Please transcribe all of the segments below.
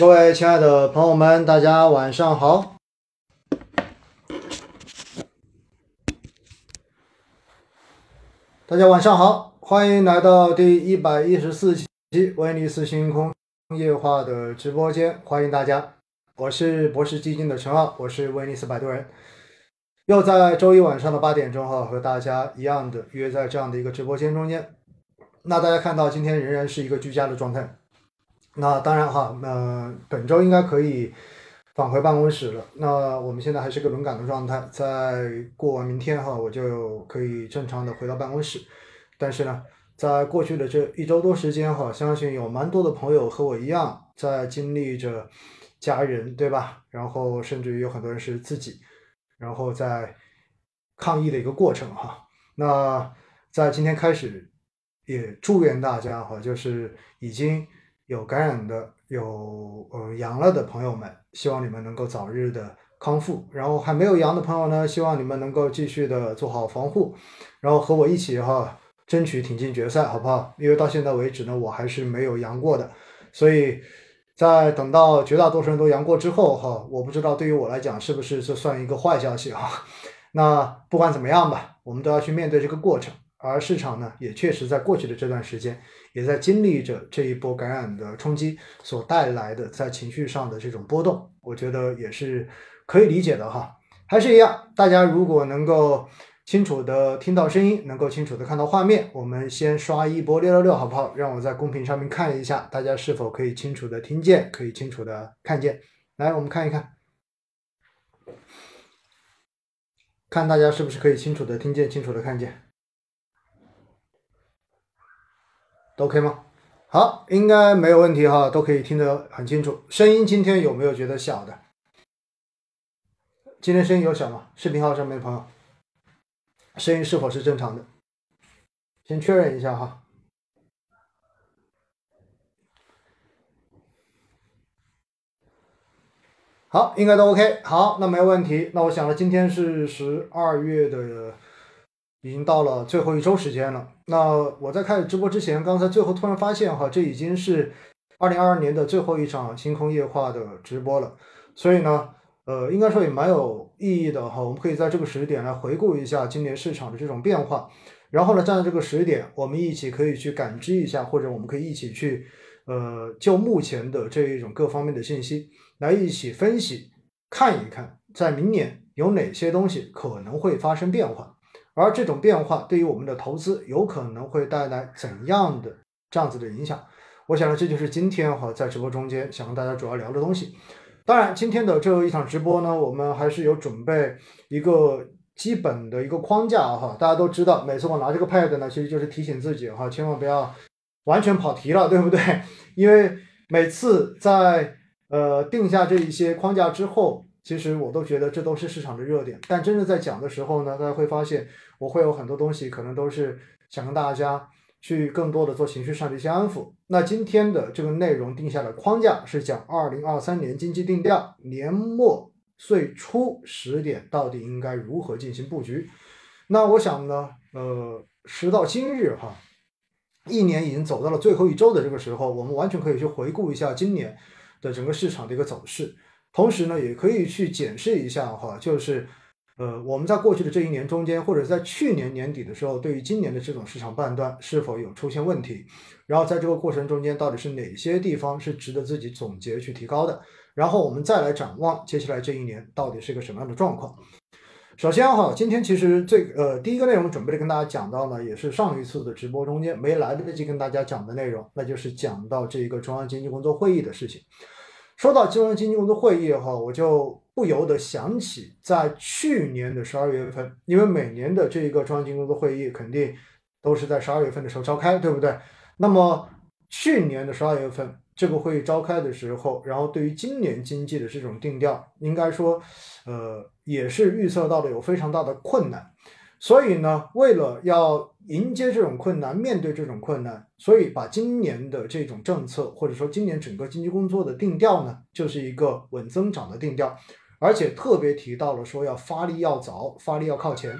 各位亲爱的朋友们，大家晚上好。大家晚上好，欢迎来到第一百一十四期威尼斯星空夜话的直播间，欢迎大家。我是博士基金的陈浩，我是威尼斯摆渡人，又在周一晚上的八点钟哈，和大家一样的约在这样的一个直播间中间。那大家看到今天仍然是一个居家的状态。那当然哈，那本周应该可以返回办公室了。那我们现在还是个轮岗的状态，在过完明天哈，我就可以正常的回到办公室。但是呢，在过去的这一周多时间哈，相信有蛮多的朋友和我一样，在经历着家人对吧？然后甚至于有很多人是自己，然后在抗疫的一个过程哈。那在今天开始，也祝愿大家哈，就是已经。有感染的，有呃阳了的朋友们，希望你们能够早日的康复。然后还没有阳的朋友呢，希望你们能够继续的做好防护，然后和我一起哈，争取挺进决赛，好不好？因为到现在为止呢，我还是没有阳过的，所以在等到绝大多数人都阳过之后哈，我不知道对于我来讲是不是这算一个坏消息啊？那不管怎么样吧，我们都要去面对这个过程。而市场呢，也确实在过去的这段时间，也在经历着这一波感染的冲击所带来的在情绪上的这种波动，我觉得也是可以理解的哈。还是一样，大家如果能够清楚的听到声音，能够清楚的看到画面，我们先刷一波六六六，好不好？让我在公屏上面看一下，大家是否可以清楚的听见，可以清楚的看见。来，我们看一看，看大家是不是可以清楚的听见，清楚的看见。OK 吗？好，应该没有问题哈，都可以听得很清楚。声音今天有没有觉得小的？今天声音有小吗？视频号上面的朋友，声音是否是正常的？先确认一下哈。好，应该都 OK。好，那没问题。那我想了，今天是十二月的。已经到了最后一周时间了。那我在开始直播之前，刚才最后突然发现哈，这已经是二零二二年的最后一场星空夜话的直播了。所以呢，呃，应该说也蛮有意义的哈。我们可以在这个时点来回顾一下今年市场的这种变化，然后呢，站在这个时点，我们一起可以去感知一下，或者我们可以一起去，呃，就目前的这一种各方面的信息来一起分析，看一看在明年有哪些东西可能会发生变化。而这种变化对于我们的投资有可能会带来怎样的这样子的影响？我想呢，这就是今天哈在直播中间想跟大家主要聊的东西。当然，今天的最后一场直播呢，我们还是有准备一个基本的一个框架哈。大家都知道，每次我拿这个 pad 呢，其实就是提醒自己哈，千万不要完全跑题了，对不对？因为每次在呃定下这一些框架之后。其实我都觉得这都是市场的热点，但真正在讲的时候呢，大家会发现我会有很多东西可能都是想跟大家去更多的做情绪上的一些安抚。那今天的这个内容定下的框架是讲二零二三年经济定调，年末岁初十点到底应该如何进行布局。那我想呢，呃，时到今日哈，一年已经走到了最后一周的这个时候，我们完全可以去回顾一下今年的整个市场的一个走势。同时呢，也可以去检视一下哈，就是，呃，我们在过去的这一年中间，或者在去年年底的时候，对于今年的这种市场判断是否有出现问题，然后在这个过程中间，到底是哪些地方是值得自己总结去提高的，然后我们再来展望接下来这一年到底是一个什么样的状况。首先哈，今天其实最呃第一个内容准备的跟大家讲到呢，也是上一次的直播中间没来得及跟大家讲的内容，那就是讲到这一个中央经济工作会议的事情。说到中央经济工作会议哈，我就不由得想起在去年的十二月份，因为每年的这一个中央经济工作会议肯定都是在十二月份的时候召开，对不对？那么去年的十二月份这个会议召开的时候，然后对于今年经济的这种定调，应该说，呃，也是预测到了有非常大的困难。所以呢，为了要迎接这种困难，面对这种困难，所以把今年的这种政策，或者说今年整个经济工作的定调呢，就是一个稳增长的定调，而且特别提到了说要发力要早，发力要靠前。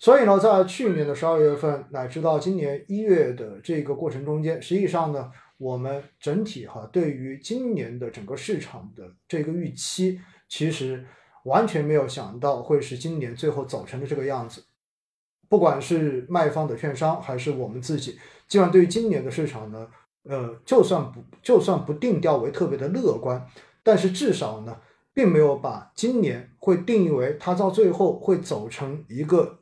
所以呢，在去年的十二月份乃至到今年一月的这个过程中间，实际上呢，我们整体哈对于今年的整个市场的这个预期，其实完全没有想到会是今年最后走成的这个样子。不管是卖方的券商还是我们自己，基本上对于今年的市场呢，呃，就算不就算不定调为特别的乐观，但是至少呢，并没有把今年会定义为它到最后会走成一个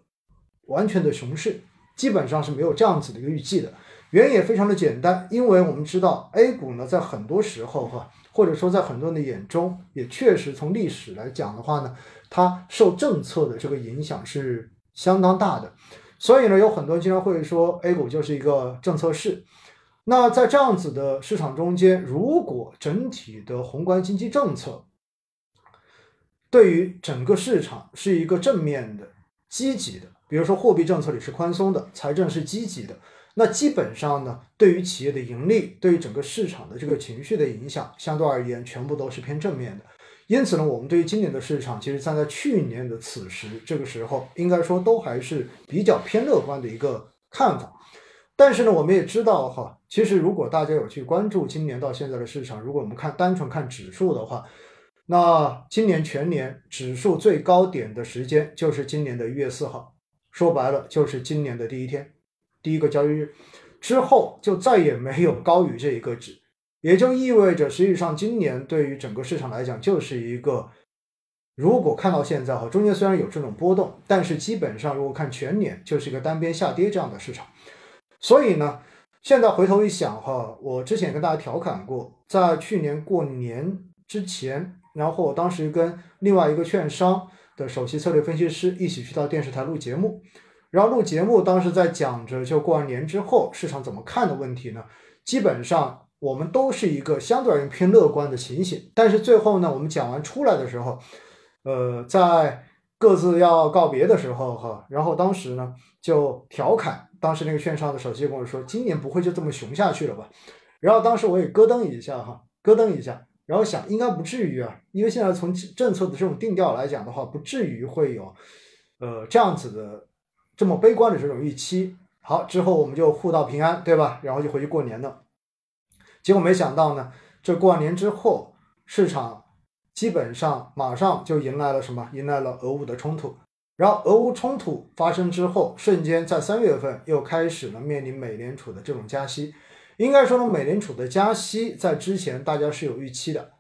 完全的熊市，基本上是没有这样子的一个预计的。原因也非常的简单，因为我们知道 A 股呢，在很多时候哈，或者说在很多人的眼中，也确实从历史来讲的话呢，它受政策的这个影响是。相当大的，所以呢，有很多经常会说 A 股就是一个政策市。那在这样子的市场中间，如果整体的宏观经济政策对于整个市场是一个正面的、积极的，比如说货币政策里是宽松的，财政是积极的，那基本上呢，对于企业的盈利，对于整个市场的这个情绪的影响，相对而言，全部都是偏正面的。因此呢，我们对于今年的市场，其实站在去年的此时这个时候，应该说都还是比较偏乐观的一个看法。但是呢，我们也知道哈，其实如果大家有去关注今年到现在的市场，如果我们看单纯看指数的话，那今年全年指数最高点的时间就是今年的一月四号，说白了就是今年的第一天，第一个交易日之后就再也没有高于这一个值。也就意味着，实际上今年对于整个市场来讲，就是一个如果看到现在哈，中间虽然有这种波动，但是基本上如果看全年，就是一个单边下跌这样的市场。所以呢，现在回头一想哈，我之前跟大家调侃过，在去年过年之前，然后我当时跟另外一个券商的首席策略分析师一起去到电视台录节目，然后录节目当时在讲着就过完年之后市场怎么看的问题呢，基本上。我们都是一个相对而言偏乐观的情形，但是最后呢，我们讲完出来的时候，呃，在各自要告别的时候，哈，然后当时呢就调侃，当时那个券商的首席跟我说：“今年不会就这么熊下去了吧？”然后当时我也咯噔一下，哈，咯噔一下，然后想应该不至于啊，因为现在从政策的这种定调来讲的话，不至于会有呃这样子的这么悲观的这种预期。好，之后我们就互道平安，对吧？然后就回去过年了。结果没想到呢，这过完年之后，市场基本上马上就迎来了什么？迎来了俄乌的冲突。然后俄乌冲突发生之后，瞬间在三月份又开始了面临美联储的这种加息。应该说呢，美联储的加息在之前大家是有预期的，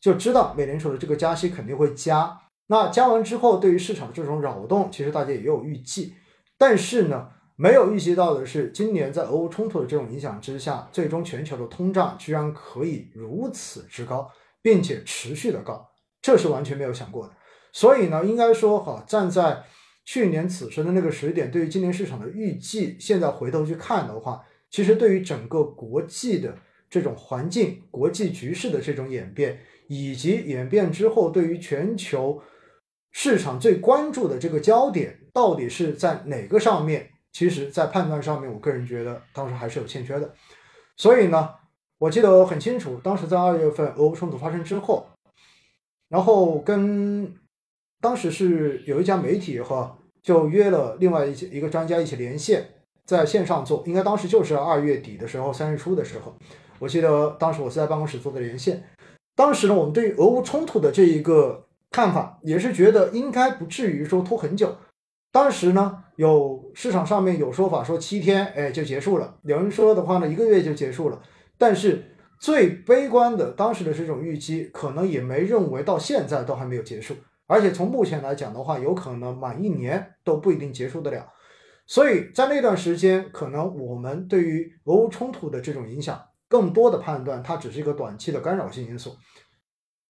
就知道美联储的这个加息肯定会加。那加完之后，对于市场的这种扰动，其实大家也有预计。但是呢？没有预习到的是，今年在俄乌冲突的这种影响之下，最终全球的通胀居然可以如此之高，并且持续的高，这是完全没有想过的。所以呢，应该说哈，站在去年此时的那个时点，对于今年市场的预计，现在回头去看的话，其实对于整个国际的这种环境、国际局势的这种演变，以及演变之后对于全球市场最关注的这个焦点，到底是在哪个上面？其实，在判断上面，我个人觉得当时还是有欠缺的。所以呢，我记得很清楚，当时在二月份俄乌冲突发生之后，然后跟当时是有一家媒体哈，就约了另外一些一个专家一起连线，在线上做。应该当时就是二月底的时候，三月初的时候，我记得当时我是在办公室做的连线。当时呢，我们对于俄乌冲突的这一个看法，也是觉得应该不至于说拖很久。当时呢，有市场上面有说法说七天，哎就结束了。有人说的话呢，一个月就结束了。但是最悲观的当时的这种预期，可能也没认为到现在都还没有结束。而且从目前来讲的话，有可能满一年都不一定结束得了。所以在那段时间，可能我们对于俄乌冲突的这种影响，更多的判断它只是一个短期的干扰性因素。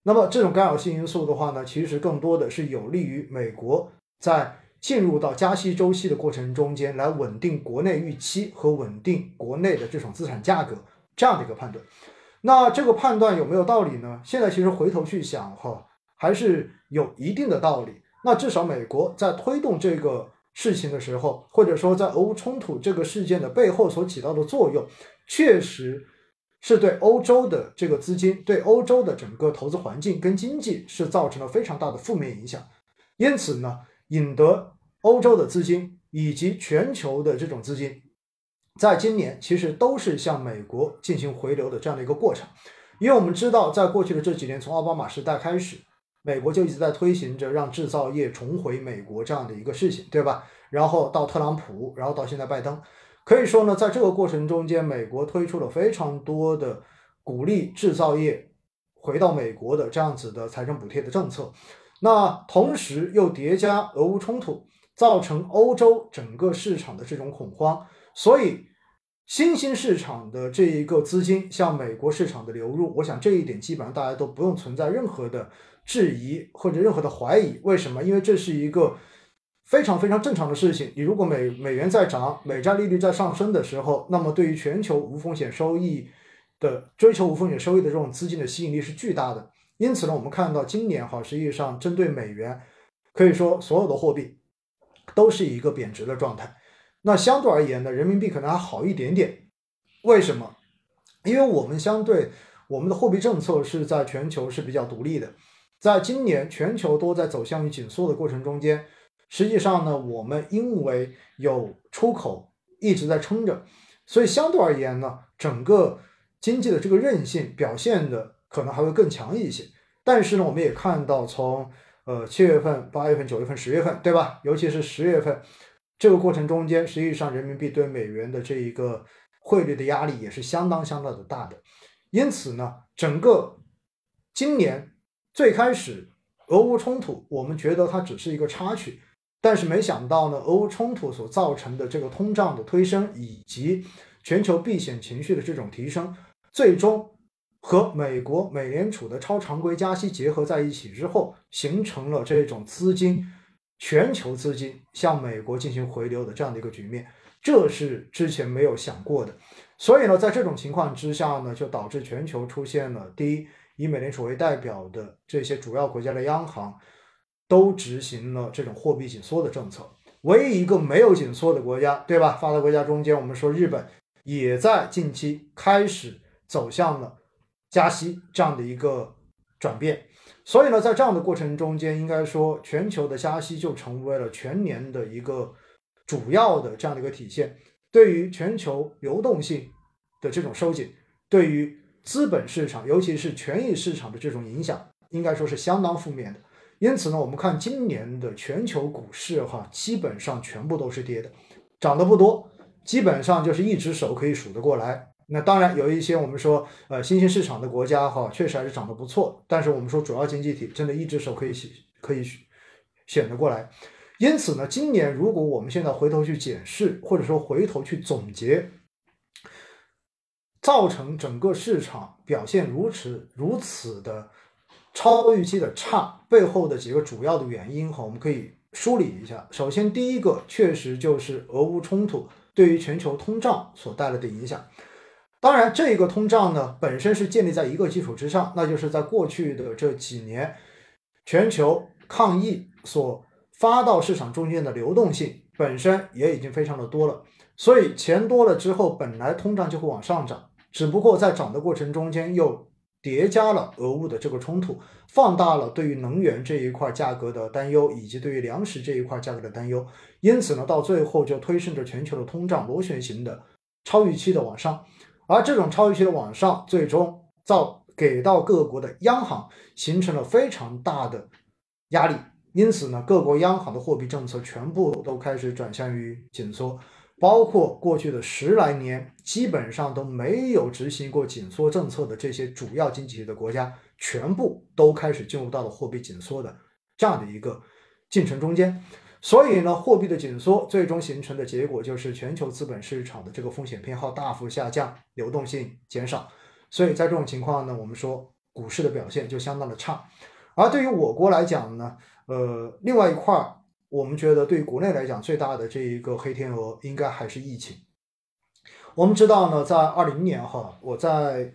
那么这种干扰性因素的话呢，其实更多的是有利于美国在。进入到加息周期的过程中间，来稳定国内预期和稳定国内的这种资产价格这样的一个判断，那这个判断有没有道理呢？现在其实回头去想哈，还是有一定的道理。那至少美国在推动这个事情的时候，或者说在俄乌冲突这个事件的背后所起到的作用，确实是对欧洲的这个资金、对欧洲的整个投资环境跟经济是造成了非常大的负面影响。因此呢。引得欧洲的资金以及全球的这种资金在今年其实都是向美国进行回流的这样的一个过程。因为我们知道，在过去的这几年，从奥巴马时代开始，美国就一直在推行着让制造业重回美国这样的一个事情，对吧？然后到特朗普，然后到现在拜登，可以说呢，在这个过程中间，美国推出了非常多的鼓励制造业回到美国的这样子的财政补贴的政策。那同时又叠加俄乌冲突，造成欧洲整个市场的这种恐慌，所以。新兴市场的这一个资金向美国市场的流入，我想这一点基本上大家都不用存在任何的质疑或者任何的怀疑。为什么？因为这是一个非常非常正常的事情。你如果美美元在涨，美债利率在上升的时候，那么对于全球无风险收益的追求无风险收益的这种资金的吸引力是巨大的。因此呢，我们看到今年哈，实际上针对美元，可以说所有的货币都是一个贬值的状态。那相对而言呢，人民币可能还好一点点。为什么？因为我们相对我们的货币政策是在全球是比较独立的。在今年全球都在走向于紧缩的过程中间，实际上呢，我们因为有出口一直在撑着，所以相对而言呢，整个经济的这个韧性表现的可能还会更强一些。但是呢，我们也看到从呃七月份、八月份、九月份、十月份，对吧？尤其是十月份。这个过程中间，实际上人民币对美元的这一个汇率的压力也是相当相当的大的。因此呢，整个今年最开始俄乌冲突，我们觉得它只是一个插曲，但是没想到呢，俄乌冲突所造成的这个通胀的推升，以及全球避险情绪的这种提升，最终和美国美联储的超常规加息结合在一起之后，形成了这种资金。全球资金向美国进行回流的这样的一个局面，这是之前没有想过的。所以呢，在这种情况之下呢，就导致全球出现了第一，以美联储为代表的这些主要国家的央行都执行了这种货币紧缩的政策。唯一一个没有紧缩的国家，对吧？发达国家中间，我们说日本也在近期开始走向了加息这样的一个转变。所以呢，在这样的过程中间，应该说全球的加息就成为了全年的一个主要的这样的一个体现。对于全球流动性的这种收紧，对于资本市场，尤其是权益市场的这种影响，应该说是相当负面的。因此呢，我们看今年的全球股市哈，基本上全部都是跌的，涨得不多，基本上就是一只手可以数得过来。那当然有一些我们说，呃，新兴市场的国家哈，确实还是涨得不错。但是我们说主要经济体真的一只手可以可以选得过来。因此呢，今年如果我们现在回头去检视，或者说回头去总结，造成整个市场表现如此如此的超预期的差，背后的几个主要的原因哈，我们可以梳理一下。首先，第一个确实就是俄乌冲突对于全球通胀所带来的影响。当然，这个通胀呢本身是建立在一个基础之上，那就是在过去的这几年，全球抗疫所发到市场中间的流动性本身也已经非常的多了，所以钱多了之后，本来通胀就会往上涨，只不过在涨的过程中间又叠加了俄乌的这个冲突，放大了对于能源这一块价格的担忧，以及对于粮食这一块价格的担忧，因此呢，到最后就推升着全球的通胀螺旋形的超预期的往上。而这种超预期的往上，最终造给到各国的央行形成了非常大的压力，因此呢，各国央行的货币政策全部都开始转向于紧缩，包括过去的十来年基本上都没有执行过紧缩政策的这些主要经济体的国家，全部都开始进入到了货币紧缩的这样的一个进程中间。所以呢，货币的紧缩最终形成的结果就是全球资本市场的这个风险偏好大幅下降，流动性减少。所以在这种情况呢，我们说股市的表现就相当的差。而对于我国来讲呢，呃，另外一块儿，我们觉得对于国内来讲最大的这一个黑天鹅应该还是疫情。我们知道呢，在二零年哈，我在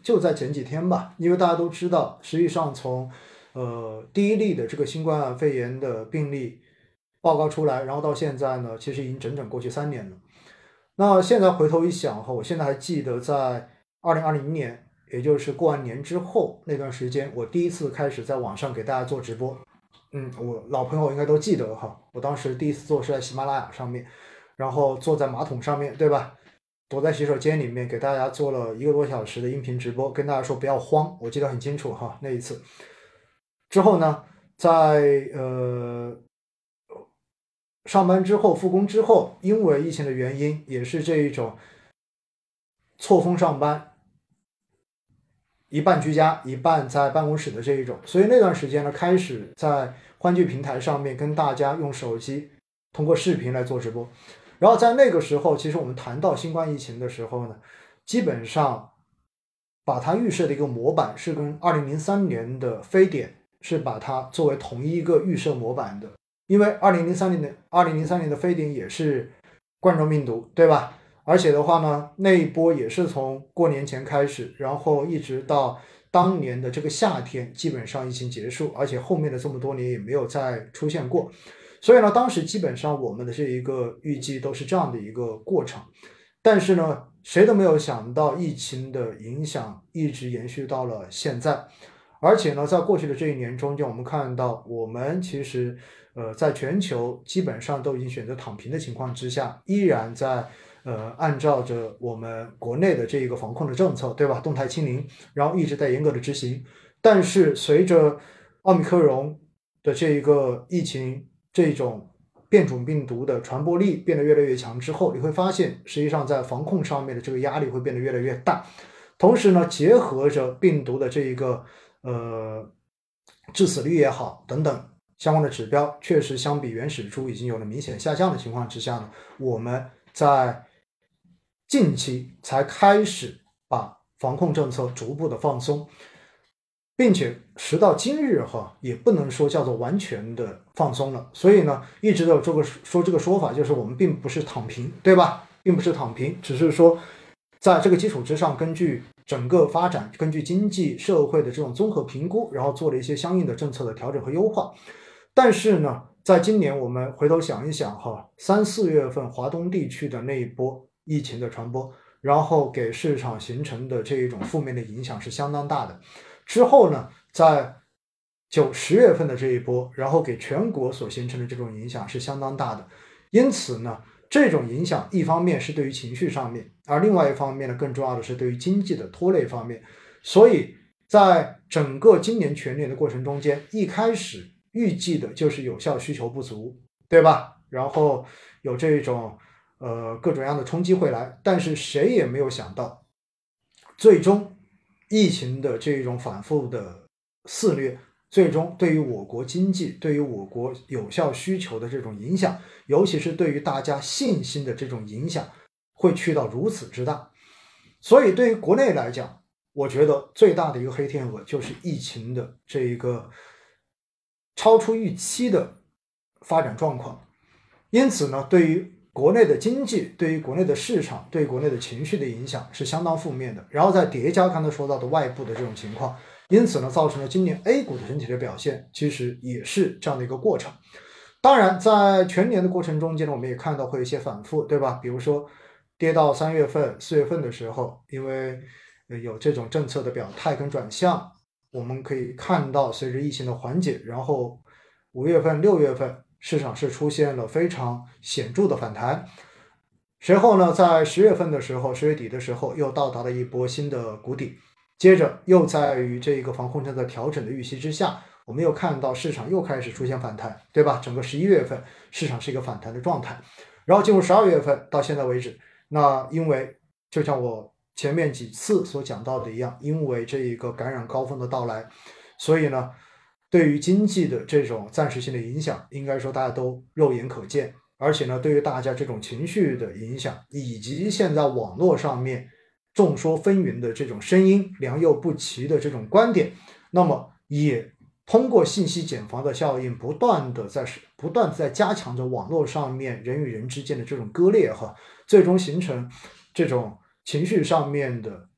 就在前几天吧，因为大家都知道，实际上从呃第一例的这个新冠肺炎的病例。报告出来，然后到现在呢，其实已经整整过去三年了。那现在回头一想哈，我现在还记得在二零二零年，也就是过完年之后那段时间，我第一次开始在网上给大家做直播。嗯，我老朋友应该都记得哈，我当时第一次做是在喜马拉雅上面，然后坐在马桶上面对吧？躲在洗手间里面给大家做了一个多小时的音频直播，跟大家说不要慌，我记得很清楚哈那一次。之后呢，在呃上班之后复工之后，因为疫情的原因，也是这一种错峰上班，一半居家一半在办公室的这一种，所以那段时间呢，开始在欢聚平台上面跟大家用手机通过视频来做直播。然后在那个时候，其实我们谈到新冠疫情的时候呢，基本上把它预设的一个模板是跟二零零三年的非典是把它作为同一个预设模板的，因为二零零三年的二零零三年的非典也是冠状病毒，对吧？而且的话呢，那一波也是从过年前开始，然后一直到当年的这个夏天，基本上疫情结束，而且后面的这么多年也没有再出现过。所以呢，当时基本上我们的这一个预计都是这样的一个过程，但是呢，谁都没有想到疫情的影响一直延续到了现在，而且呢，在过去的这一年中间，我们看到我们其实呃，在全球基本上都已经选择躺平的情况之下，依然在呃按照着我们国内的这一个防控的政策，对吧？动态清零，然后一直在严格的执行，但是随着奥密克戎的这一个疫情。这种变种病毒的传播力变得越来越强之后，你会发现，实际上在防控上面的这个压力会变得越来越大。同时呢，结合着病毒的这一个呃致死率也好等等相关的指标，确实相比原始猪已经有了明显下降的情况之下呢，我们在近期才开始把防控政策逐步的放松。并且时到今日哈，也不能说叫做完全的放松了。所以呢，一直都有这个说这个说法，就是我们并不是躺平，对吧？并不是躺平，只是说在这个基础之上，根据整个发展，根据经济社会的这种综合评估，然后做了一些相应的政策的调整和优化。但是呢，在今年我们回头想一想哈，三四月份华东地区的那一波疫情的传播，然后给市场形成的这一种负面的影响是相当大的。之后呢，在九十月份的这一波，然后给全国所形成的这种影响是相当大的。因此呢，这种影响一方面是对于情绪上面，而另外一方面呢，更重要的是对于经济的拖累方面。所以在整个今年全年的过程中间，一开始预计的就是有效需求不足，对吧？然后有这种呃各种样的冲击会来，但是谁也没有想到，最终。疫情的这种反复的肆虐，最终对于我国经济、对于我国有效需求的这种影响，尤其是对于大家信心的这种影响，会去到如此之大。所以，对于国内来讲，我觉得最大的一个黑天鹅就是疫情的这一个超出预期的发展状况。因此呢，对于国内的经济对于国内的市场、对国内的情绪的影响是相当负面的，然后再叠加刚才说到的外部的这种情况，因此呢，造成了今年 A 股的整体的表现其实也是这样的一个过程。当然，在全年的过程中间呢，我们也看到会有一些反复，对吧？比如说跌到三月份、四月份的时候，因为有这种政策的表态跟转向，我们可以看到随着疫情的缓解，然后五月份、六月份。市场是出现了非常显著的反弹，随后呢，在十月份的时候，十月底的时候又到达了一波新的谷底，接着又在于这个防控政策调整的预期之下，我们又看到市场又开始出现反弹，对吧？整个十一月份市场是一个反弹的状态，然后进入十二月份到现在为止，那因为就像我前面几次所讲到的一样，因为这一个感染高峰的到来，所以呢。对于经济的这种暂时性的影响，应该说大家都肉眼可见。而且呢，对于大家这种情绪的影响，以及现在网络上面众说纷纭的这种声音、良莠不齐的这种观点，那么也通过信息茧房的效应，不断的在不断在加强着网络上面人与人之间的这种割裂，哈，最终形成这种情绪上面的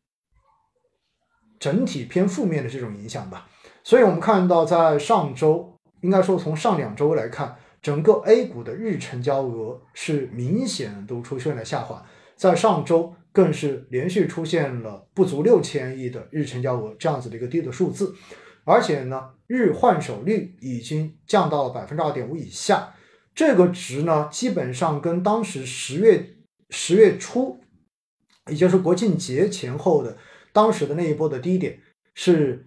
整体偏负面的这种影响吧。所以，我们看到，在上周，应该说从上两周来看，整个 A 股的日成交额是明显都出现了下滑，在上周更是连续出现了不足六千亿的日成交额这样子的一个低的数字，而且呢，日换手率已经降到了百分之二点五以下，这个值呢，基本上跟当时十月十月初也就是国庆节前后的当时的那一波的低点，是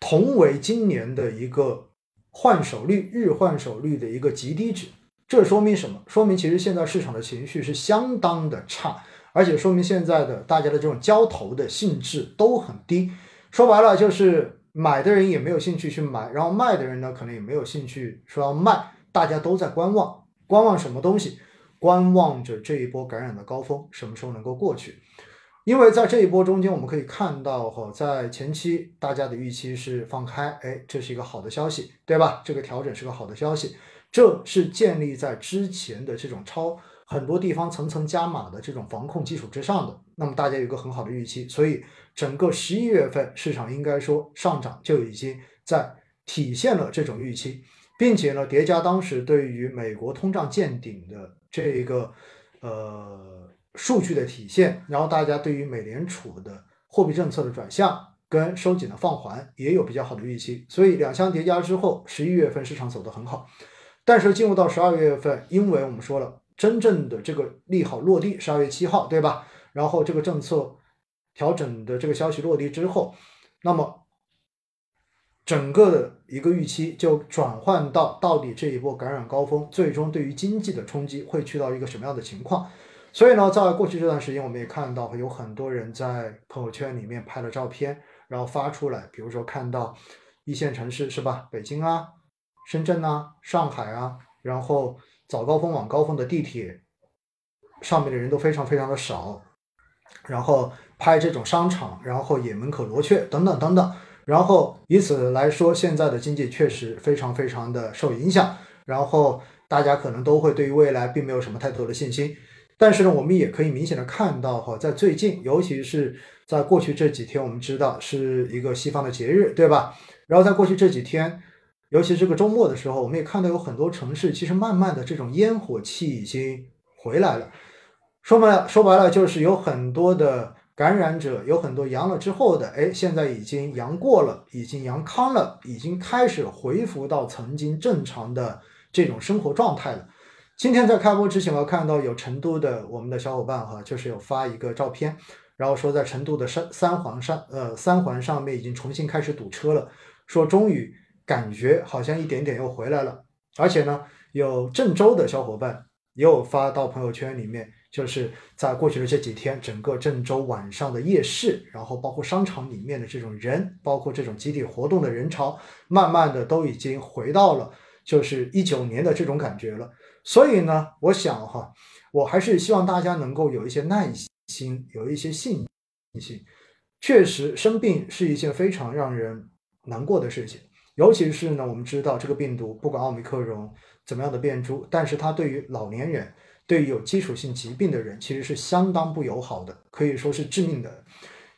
同为今年的一个换手率日换手率的一个极低值。这说明什么？说明其实现在市场的情绪是相当的差，而且说明现在的大家的这种交投的性质都很低。说白了就是买的人也没有兴趣去买，然后卖的人呢可能也没有兴趣说要卖，大家都在观望，观望什么东西？观望着这一波感染的高峰什么时候能够过去？因为在这一波中间，我们可以看到哈，在前期大家的预期是放开，哎，这是一个好的消息，对吧？这个调整是个好的消息。这是建立在之前的这种超很多地方层层加码的这种防控基础之上的，那么大家有一个很好的预期，所以整个十一月份市场应该说上涨就已经在体现了这种预期，并且呢叠加当时对于美国通胀见顶的这一个呃数据的体现，然后大家对于美联储的货币政策的转向跟收紧的放缓也有比较好的预期，所以两相叠加之后，十一月份市场走得很好。但是进入到十二月份，因为我们说了，真正的这个利好落地，十二月七号，对吧？然后这个政策调整的这个消息落地之后，那么整个的一个预期就转换到到底这一波感染高峰，最终对于经济的冲击会去到一个什么样的情况？所以呢，在过去这段时间，我们也看到有很多人在朋友圈里面拍了照片，然后发出来，比如说看到一线城市是吧，北京啊。深圳啊，上海啊，然后早高峰、晚高峰的地铁上面的人都非常非常的少，然后拍这种商场，然后也门可罗雀等等等等，然后以此来说，现在的经济确实非常非常的受影响，然后大家可能都会对于未来并没有什么太多的信心，但是呢，我们也可以明显的看到哈，在最近，尤其是在过去这几天，我们知道是一个西方的节日，对吧？然后在过去这几天。尤其这个周末的时候，我们也看到有很多城市，其实慢慢的这种烟火气已经回来了。说白了，说白了就是有很多的感染者，有很多阳了之后的，哎，现在已经阳过了，已经阳康了，已经开始恢复到曾经正常的这种生活状态了。今天在开播之前，我看到有成都的我们的小伙伴哈，就是有发一个照片，然后说在成都的三三环上，呃，三环上面已经重新开始堵车了，说终于。感觉好像一点点又回来了，而且呢，有郑州的小伙伴也有发到朋友圈里面，就是在过去的这几天，整个郑州晚上的夜市，然后包括商场里面的这种人，包括这种集体活动的人潮，慢慢的都已经回到了就是一九年的这种感觉了。所以呢，我想哈，我还是希望大家能够有一些耐心，有一些信心。确实，生病是一件非常让人难过的事情。尤其是呢，我们知道这个病毒不管奥密克戎怎么样的变株，但是它对于老年人、对于有基础性疾病的人，其实是相当不友好的，可以说是致命的。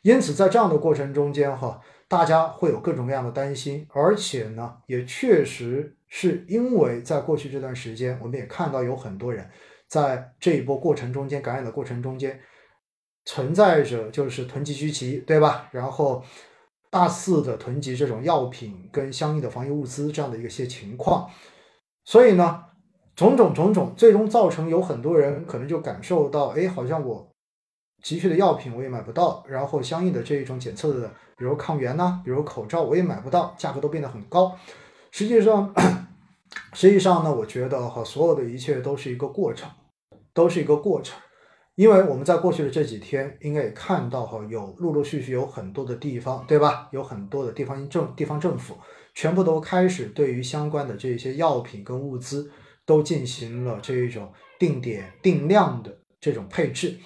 因此，在这样的过程中间，哈，大家会有各种各样的担心，而且呢，也确实是因为在过去这段时间，我们也看到有很多人在这一波过程中间感染的过程中间，存在着就是囤积居奇，对吧？然后。大肆的囤积这种药品跟相应的防疫物资这样的一些情况，所以呢，种种种种，最终造成有很多人可能就感受到，哎，好像我急需的药品我也买不到，然后相应的这一种检测的，比如抗原呐，比如口罩我也买不到，价格都变得很高。实际上，实际上呢，我觉得哈，所有的一切都是一个过程，都是一个过程。因为我们在过去的这几天，应该也看到哈，有陆陆续续有很多的地方，对吧？有很多的地方政地方政府，全部都开始对于相关的这些药品跟物资，都进行了这一种定点定量的这种配置。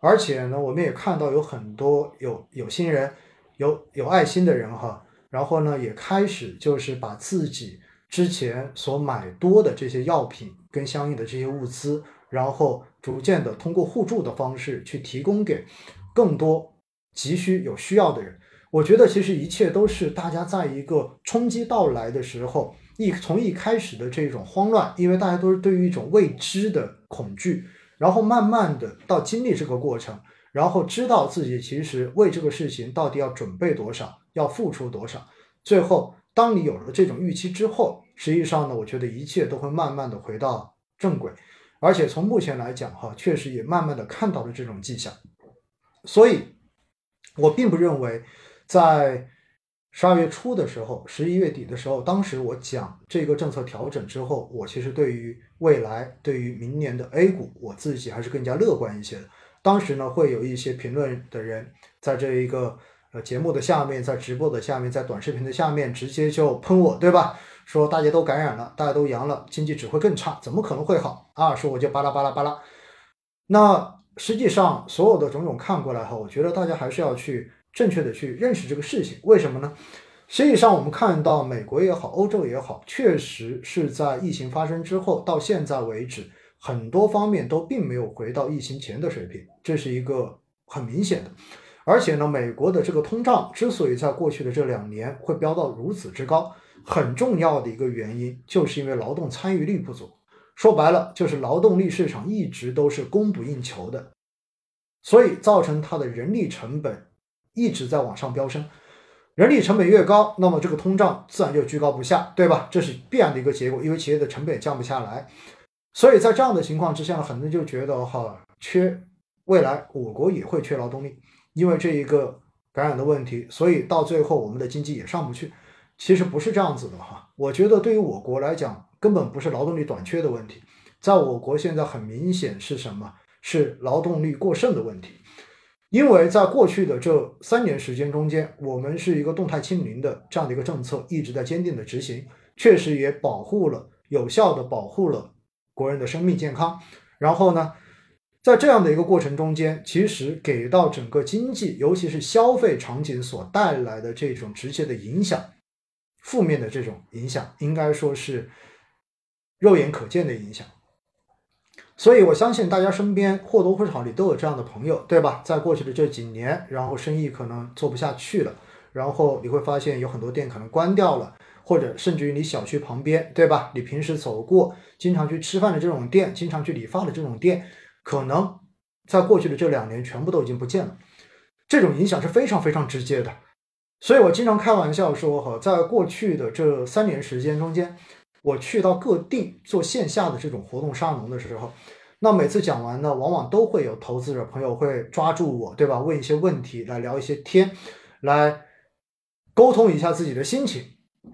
而且呢，我们也看到有很多有有心人，有有爱心的人哈，然后呢，也开始就是把自己之前所买多的这些药品跟相应的这些物资。然后逐渐的通过互助的方式去提供给更多急需有需要的人。我觉得其实一切都是大家在一个冲击到来的时候，一从一开始的这种慌乱，因为大家都是对于一种未知的恐惧，然后慢慢的到经历这个过程，然后知道自己其实为这个事情到底要准备多少，要付出多少。最后，当你有了这种预期之后，实际上呢，我觉得一切都会慢慢的回到正轨。而且从目前来讲，哈，确实也慢慢的看到了这种迹象。所以，我并不认为在十二月初的时候，十一月底的时候，当时我讲这个政策调整之后，我其实对于未来，对于明年的 A 股，我自己还是更加乐观一些的。当时呢，会有一些评论的人在这一个呃节目的下面，在直播的下面，在短视频的下面直接就喷我，对吧？说大家都感染了，大家都阳了，经济只会更差，怎么可能会好啊？说我就巴拉巴拉巴拉。那实际上所有的种种看过来哈，我觉得大家还是要去。正确的去认识这个事情，为什么呢？实际上，我们看到美国也好，欧洲也好，确实是在疫情发生之后到现在为止，很多方面都并没有回到疫情前的水平，这是一个很明显的。而且呢，美国的这个通胀之所以在过去的这两年会飙到如此之高，很重要的一个原因就是因为劳动参与率不足，说白了就是劳动力市场一直都是供不应求的，所以造成它的人力成本。一直在往上飙升，人力成本越高，那么这个通胀自然就居高不下，对吧？这是必然的一个结果，因为企业的成本也降不下来。所以在这样的情况之下呢，很多人就觉得哈，缺未来我国也会缺劳动力，因为这一个感染的问题，所以到最后我们的经济也上不去。其实不是这样子的哈，我觉得对于我国来讲，根本不是劳动力短缺的问题，在我国现在很明显是什么？是劳动力过剩的问题。因为在过去的这三年时间中间，我们是一个动态清零的这样的一个政策一直在坚定的执行，确实也保护了有效的保护了国人的生命健康。然后呢，在这样的一个过程中间，其实给到整个经济，尤其是消费场景所带来的这种直接的影响，负面的这种影响，应该说是肉眼可见的影响。所以，我相信大家身边或多或少你都有这样的朋友，对吧？在过去的这几年，然后生意可能做不下去了，然后你会发现有很多店可能关掉了，或者甚至于你小区旁边，对吧？你平时走过、经常去吃饭的这种店，经常去理发的这种店，可能在过去的这两年全部都已经不见了。这种影响是非常非常直接的。所以我经常开玩笑说，哈，在过去的这三年时间中间。我去到各地做线下的这种活动沙龙的时候，那每次讲完呢，往往都会有投资者朋友会抓住我，对吧？问一些问题，来聊一些天，来沟通一下自己的心情。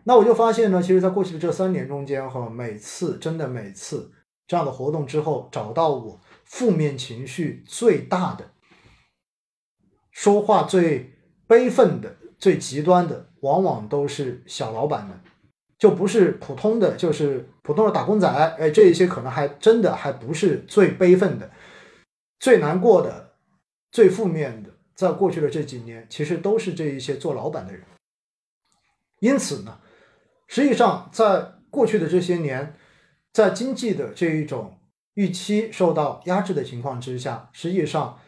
那我就发现呢，其实，在过去的这三年中间，哈，每次真的每次这样的活动之后，找到我负面情绪最大的、说话最悲愤的、最极端的，往往都是小老板们。就不是普通的，就是普通的打工仔，哎，这一些可能还真的还不是最悲愤的、最难过的、最负面的。在过去的这几年，其实都是这一些做老板的人。因此呢，实际上在过去的这些年，在经济的这一种预期受到压制的情况之下，实际上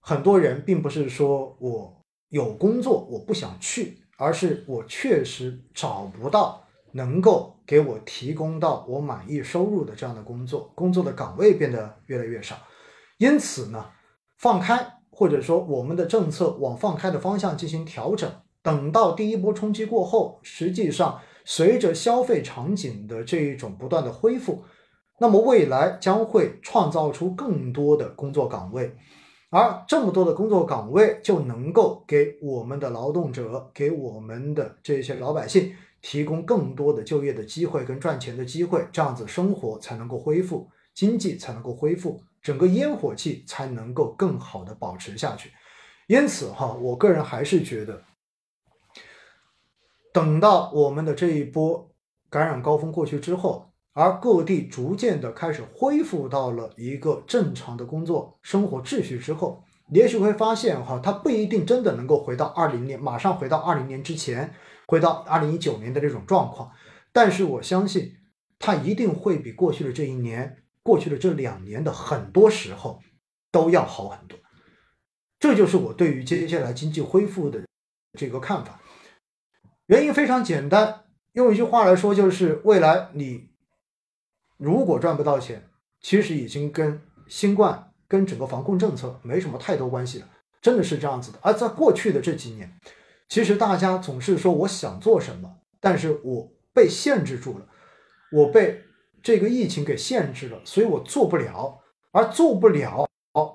很多人并不是说我有工作我不想去，而是我确实找不到。能够给我提供到我满意收入的这样的工作，工作的岗位变得越来越少，因此呢，放开或者说我们的政策往放开的方向进行调整，等到第一波冲击过后，实际上随着消费场景的这一种不断的恢复，那么未来将会创造出更多的工作岗位，而这么多的工作岗位就能够给我们的劳动者，给我们的这些老百姓。提供更多的就业的机会跟赚钱的机会，这样子生活才能够恢复，经济才能够恢复，整个烟火气才能够更好的保持下去。因此哈，我个人还是觉得，等到我们的这一波感染高峰过去之后，而各地逐渐的开始恢复到了一个正常的工作生活秩序之后，也许会发现哈，它不一定真的能够回到二零年，马上回到二零年之前。回到二零一九年的这种状况，但是我相信它一定会比过去的这一年、过去的这两年的很多时候都要好很多。这就是我对于接下来经济恢复的这个看法。原因非常简单，用一句话来说，就是未来你如果赚不到钱，其实已经跟新冠、跟整个防控政策没什么太多关系了，真的是这样子的。而在过去的这几年，其实大家总是说我想做什么，但是我被限制住了，我被这个疫情给限制了，所以我做不了。而做不了，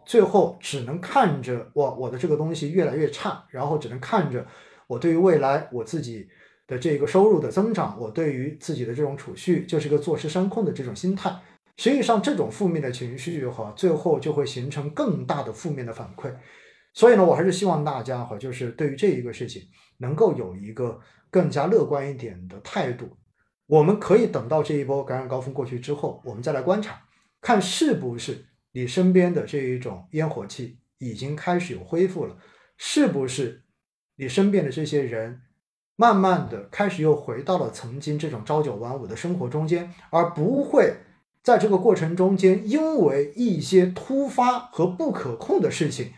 最后只能看着我我的这个东西越来越差，然后只能看着我对于未来我自己的这个收入的增长，我对于自己的这种储蓄就是一个坐吃山空的这种心态。实际上，这种负面的情绪哈，最后就会形成更大的负面的反馈。所以呢，我还是希望大家哈，就是对于这一个事情，能够有一个更加乐观一点的态度。我们可以等到这一波感染高峰过去之后，我们再来观察，看是不是你身边的这一种烟火气已经开始有恢复了，是不是你身边的这些人慢慢的开始又回到了曾经这种朝九晚五的生活中间，而不会。在这个过程中间，因为一些突发和不可控的事情，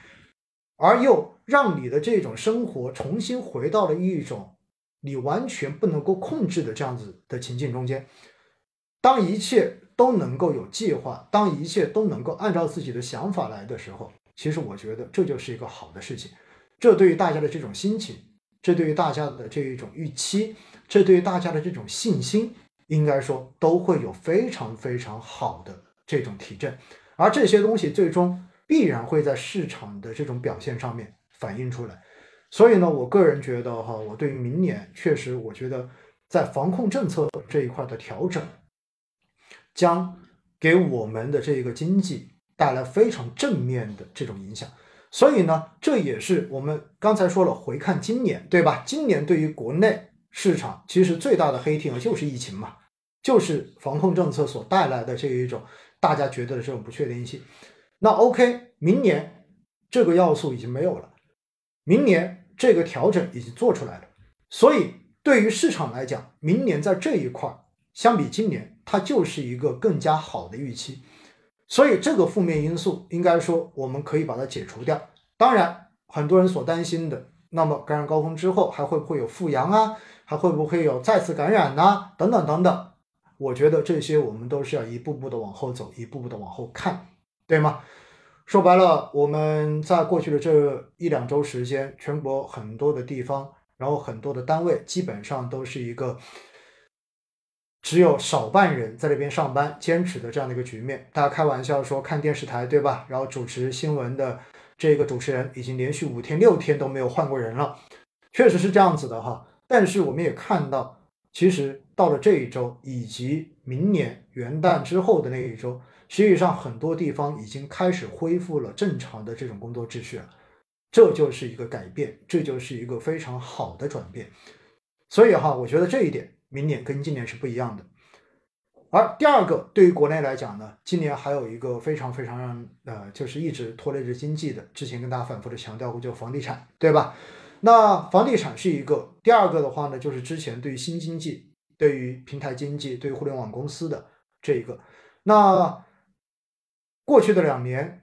而又让你的这种生活重新回到了一种你完全不能够控制的这样子的情境中间。当一切都能够有计划，当一切都能够按照自己的想法来的时候，其实我觉得这就是一个好的事情。这对于大家的这种心情，这对于大家的这一种预期，这对于大家的这种信心。应该说都会有非常非常好的这种提振，而这些东西最终必然会在市场的这种表现上面反映出来。所以呢，我个人觉得哈，我对于明年确实，我觉得在防控政策这一块的调整，将给我们的这个经济带来非常正面的这种影响。所以呢，这也是我们刚才说了，回看今年，对吧？今年对于国内。市场其实最大的黑天鹅就是疫情嘛，就是防控政策所带来的这一种大家觉得的这种不确定性。那 OK，明年这个要素已经没有了，明年这个调整已经做出来了，所以对于市场来讲，明年在这一块相比今年，它就是一个更加好的预期。所以这个负面因素应该说我们可以把它解除掉。当然，很多人所担心的，那么感染高峰之后还会不会有复阳啊？还会不会有再次感染呢？等等等等，我觉得这些我们都是要一步步的往后走，一步步的往后看，对吗？说白了，我们在过去的这一两周时间，全国很多的地方，然后很多的单位，基本上都是一个只有少半人在那边上班坚持的这样的一个局面。大家开玩笑说看电视台，对吧？然后主持新闻的这个主持人已经连续五天、六天都没有换过人了，确实是这样子的哈。但是我们也看到，其实到了这一周以及明年元旦之后的那一周，实际上很多地方已经开始恢复了正常的这种工作秩序了。这就是一个改变，这就是一个非常好的转变。所以哈，我觉得这一点明年跟今年是不一样的。而第二个，对于国内来讲呢，今年还有一个非常非常让呃，就是一直拖累着经济的，之前跟大家反复的强调过，就房地产，对吧？那房地产是一个，第二个的话呢，就是之前对于新经济、对于平台经济、对于互联网公司的这一个。那过去的两年，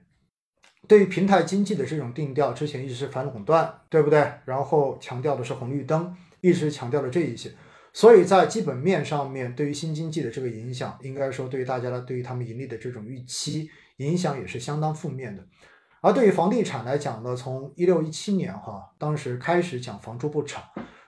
对于平台经济的这种定调，之前一直是反垄断，对不对？然后强调的是红绿灯，一直强调了这一些。所以在基本面上面，对于新经济的这个影响，应该说对于大家的对于他们盈利的这种预期影响也是相当负面的。而对于房地产来讲呢，从一六一七年哈，当时开始讲房住不炒，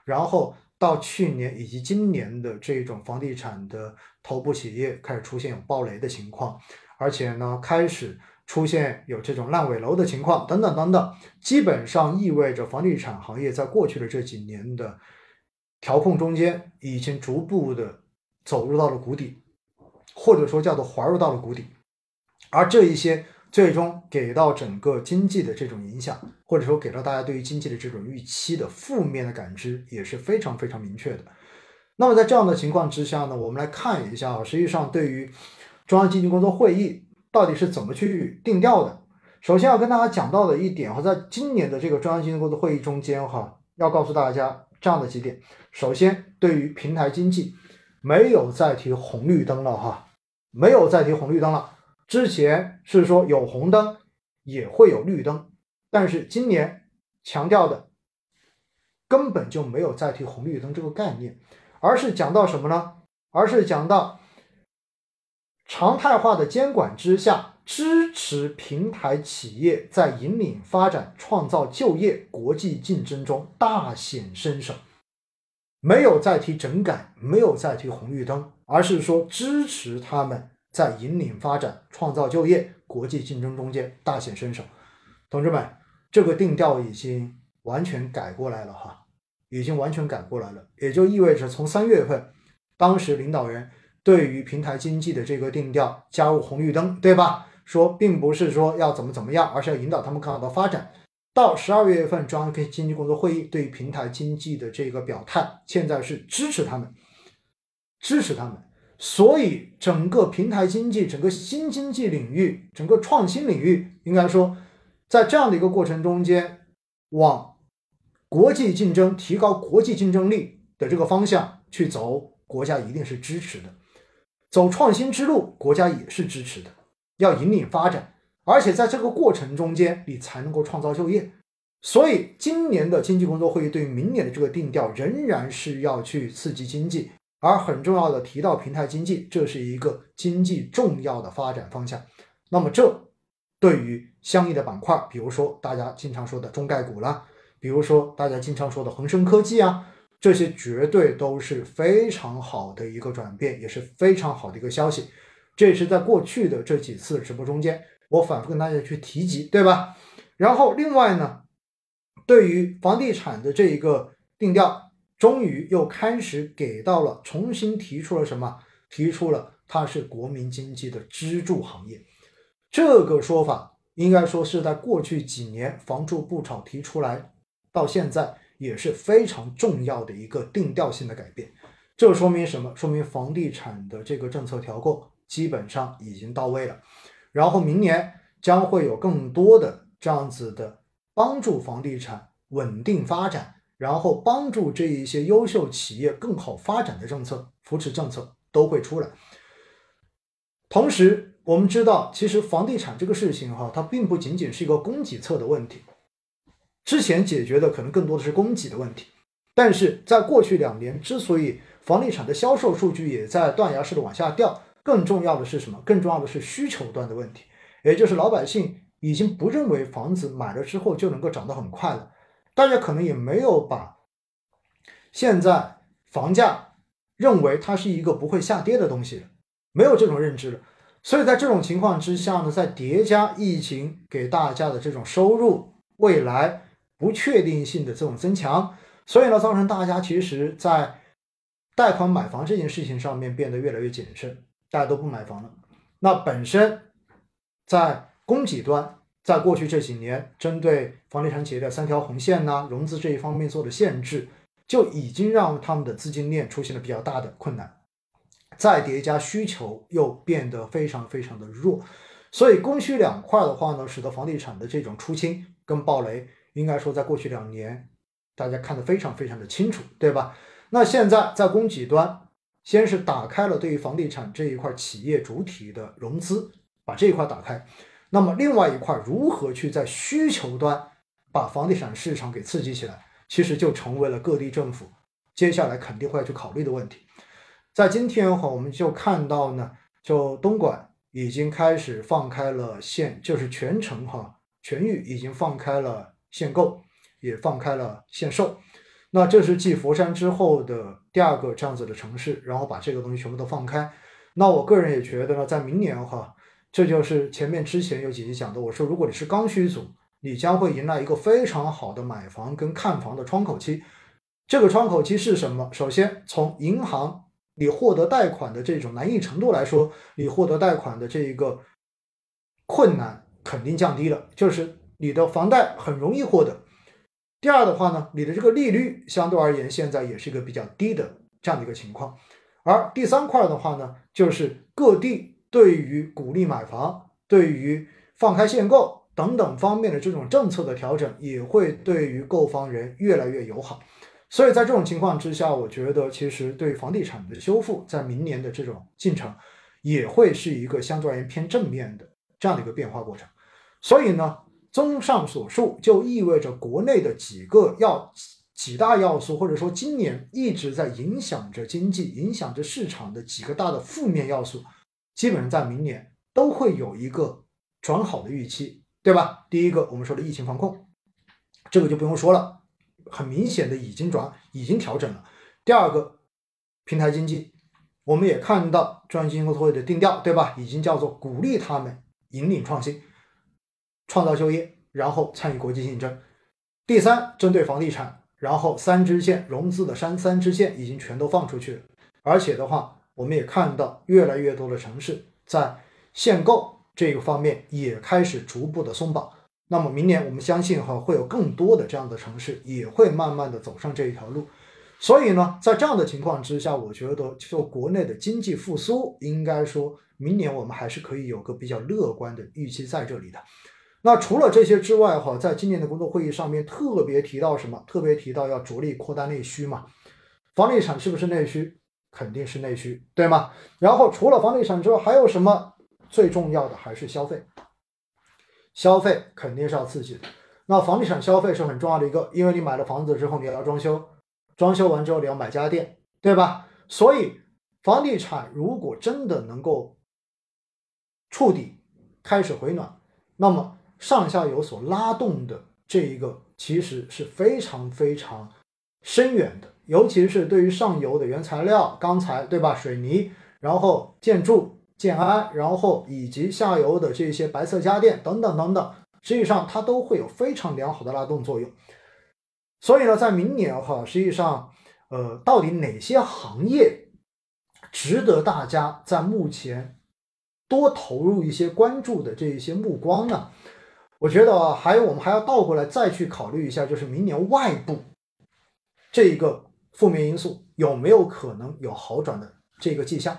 然后到去年以及今年的这种房地产的头部企业开始出现有暴雷的情况，而且呢开始出现有这种烂尾楼的情况等等等等，基本上意味着房地产行业在过去的这几年的调控中间，已经逐步的走入到了谷底，或者说叫做滑入到了谷底，而这一些。最终给到整个经济的这种影响，或者说给到大家对于经济的这种预期的负面的感知也是非常非常明确的。那么在这样的情况之下呢，我们来看一下啊，实际上对于中央经济工作会议到底是怎么去定调的。首先要跟大家讲到的一点哈，在今年的这个中央经济工作会议中间哈，要告诉大家这样的几点。首先，对于平台经济，没有再提红绿灯了哈，没有再提红绿灯了。之前是说有红灯也会有绿灯，但是今年强调的根本就没有再提红绿灯这个概念，而是讲到什么呢？而是讲到常态化的监管之下，支持平台企业在引领发展、创造就业、国际竞争中大显身手。没有再提整改，没有再提红绿灯，而是说支持他们。在引领发展、创造就业、国际竞争中间大显身手。同志们，这个定调已经完全改过来了哈，已经完全改过来了，也就意味着从三月份，当时领导人对于平台经济的这个定调加入红绿灯，对吧？说并不是说要怎么怎么样，而是要引导他们更好的发展。到十二月份中央经济工作会议对于平台经济的这个表态，现在是支持他们，支持他们。所以整个平台经济、整个新经济领域、整个创新领域，应该说，在这样的一个过程中间，往国际竞争、提高国际竞争力的这个方向去走，国家一定是支持的。走创新之路，国家也是支持的。要引领发展，而且在这个过程中间，你才能够创造就业。所以，今年的经济工作会议对于明年的这个定调，仍然是要去刺激经济，而很重要的提到平台经济，这是一个经济重要的发展方向。那么，这对于相应的板块，比如说大家经常说的中概股啦，比如说大家经常说的恒生科技啊，这些绝对都是非常好的一个转变，也是非常好的一个消息。这也是在过去的这几次直播中间，我反复跟大家去提及，对吧？然后另外呢，对于房地产的这一个定调，终于又开始给到了，重新提出了什么？提出了它是国民经济的支柱行业。这个说法应该说是在过去几年房住不炒提出来，到现在也是非常重要的一个定调性的改变。这说明什么？说明房地产的这个政策调控。基本上已经到位了，然后明年将会有更多的这样子的帮助房地产稳定发展，然后帮助这一些优秀企业更好发展的政策、扶持政策都会出来。同时，我们知道，其实房地产这个事情哈，它并不仅仅是一个供给侧的问题，之前解决的可能更多的是供给的问题，但是在过去两年，之所以房地产的销售数据也在断崖式的往下掉。更重要的是什么？更重要的是需求端的问题，也就是老百姓已经不认为房子买了之后就能够涨得很快了，大家可能也没有把现在房价认为它是一个不会下跌的东西了，没有这种认知了。所以在这种情况之下呢，在叠加疫情给大家的这种收入未来不确定性的这种增强，所以呢，造成大家其实在贷款买房这件事情上面变得越来越谨慎。大家都不买房了，那本身在供给端，在过去这几年，针对房地产企业的三条红线呐，融资这一方面做的限制，就已经让他们的资金链出现了比较大的困难。再叠加需求又变得非常非常的弱，所以供需两块的话呢，使得房地产的这种出清跟暴雷，应该说在过去两年大家看得非常非常的清楚，对吧？那现在在供给端。先是打开了对于房地产这一块企业主体的融资，把这一块打开。那么另外一块如何去在需求端把房地产市场给刺激起来，其实就成为了各地政府接下来肯定会要去考虑的问题。在今天哈，我们就看到呢，就东莞已经开始放开了限，就是全城哈全域已经放开了限购，也放开了限售。那这是继佛山之后的第二个这样子的城市，然后把这个东西全部都放开。那我个人也觉得呢，在明年哈，这就是前面之前有几集讲的，我说如果你是刚需组，你将会迎来一个非常好的买房跟看房的窗口期。这个窗口期是什么？首先从银行你获得贷款的这种难易程度来说，你获得贷款的这一个困难肯定降低了，就是你的房贷很容易获得。第二的话呢，你的这个利率相对而言现在也是一个比较低的这样的一个情况，而第三块的话呢，就是各地对于鼓励买房、对于放开限购等等方面的这种政策的调整，也会对于购房人越来越友好。所以在这种情况之下，我觉得其实对房地产的修复，在明年的这种进程，也会是一个相对而言偏正面的这样的一个变化过程。所以呢。综上所述，就意味着国内的几个要几大要素，或者说今年一直在影响着经济、影响着市场的几个大的负面要素，基本上在明年都会有一个转好的预期，对吧？第一个，我们说的疫情防控，这个就不用说了，很明显的已经转、已经调整了。第二个，平台经济，我们也看到中央经济工作会的定调，对吧？已经叫做鼓励他们。引领创新，创造就业，然后参与国际竞争。第三，针对房地产，然后三支线融资的三三支线已经全都放出去了，而且的话，我们也看到越来越多的城市在限购这个方面也开始逐步的松绑。那么明年我们相信哈会有更多的这样的城市也会慢慢的走上这一条路。所以呢，在这样的情况之下，我觉得就国内的经济复苏，应该说明年我们还是可以有个比较乐观的预期在这里的。那除了这些之外，哈，在今年的工作会议上面特别提到什么？特别提到要着力扩大内需嘛。房地产是不是内需？肯定是内需，对吗？然后除了房地产之外，还有什么？最重要的还是消费。消费肯定是要刺激的。那房地产消费是很重要的一个，因为你买了房子之后，你要装修，装修完之后你要买家电，对吧？所以房地产如果真的能够触底开始回暖，那么。上下游所拉动的这一个其实是非常非常深远的，尤其是对于上游的原材料钢材，对吧？水泥，然后建筑建安，然后以及下游的这些白色家电等等等等，实际上它都会有非常良好的拉动作用。所以呢，在明年哈，实际上，呃，到底哪些行业值得大家在目前多投入一些关注的这一些目光呢？我觉得还有，我们还要倒过来再去考虑一下，就是明年外部这一个负面因素有没有可能有好转的这个迹象。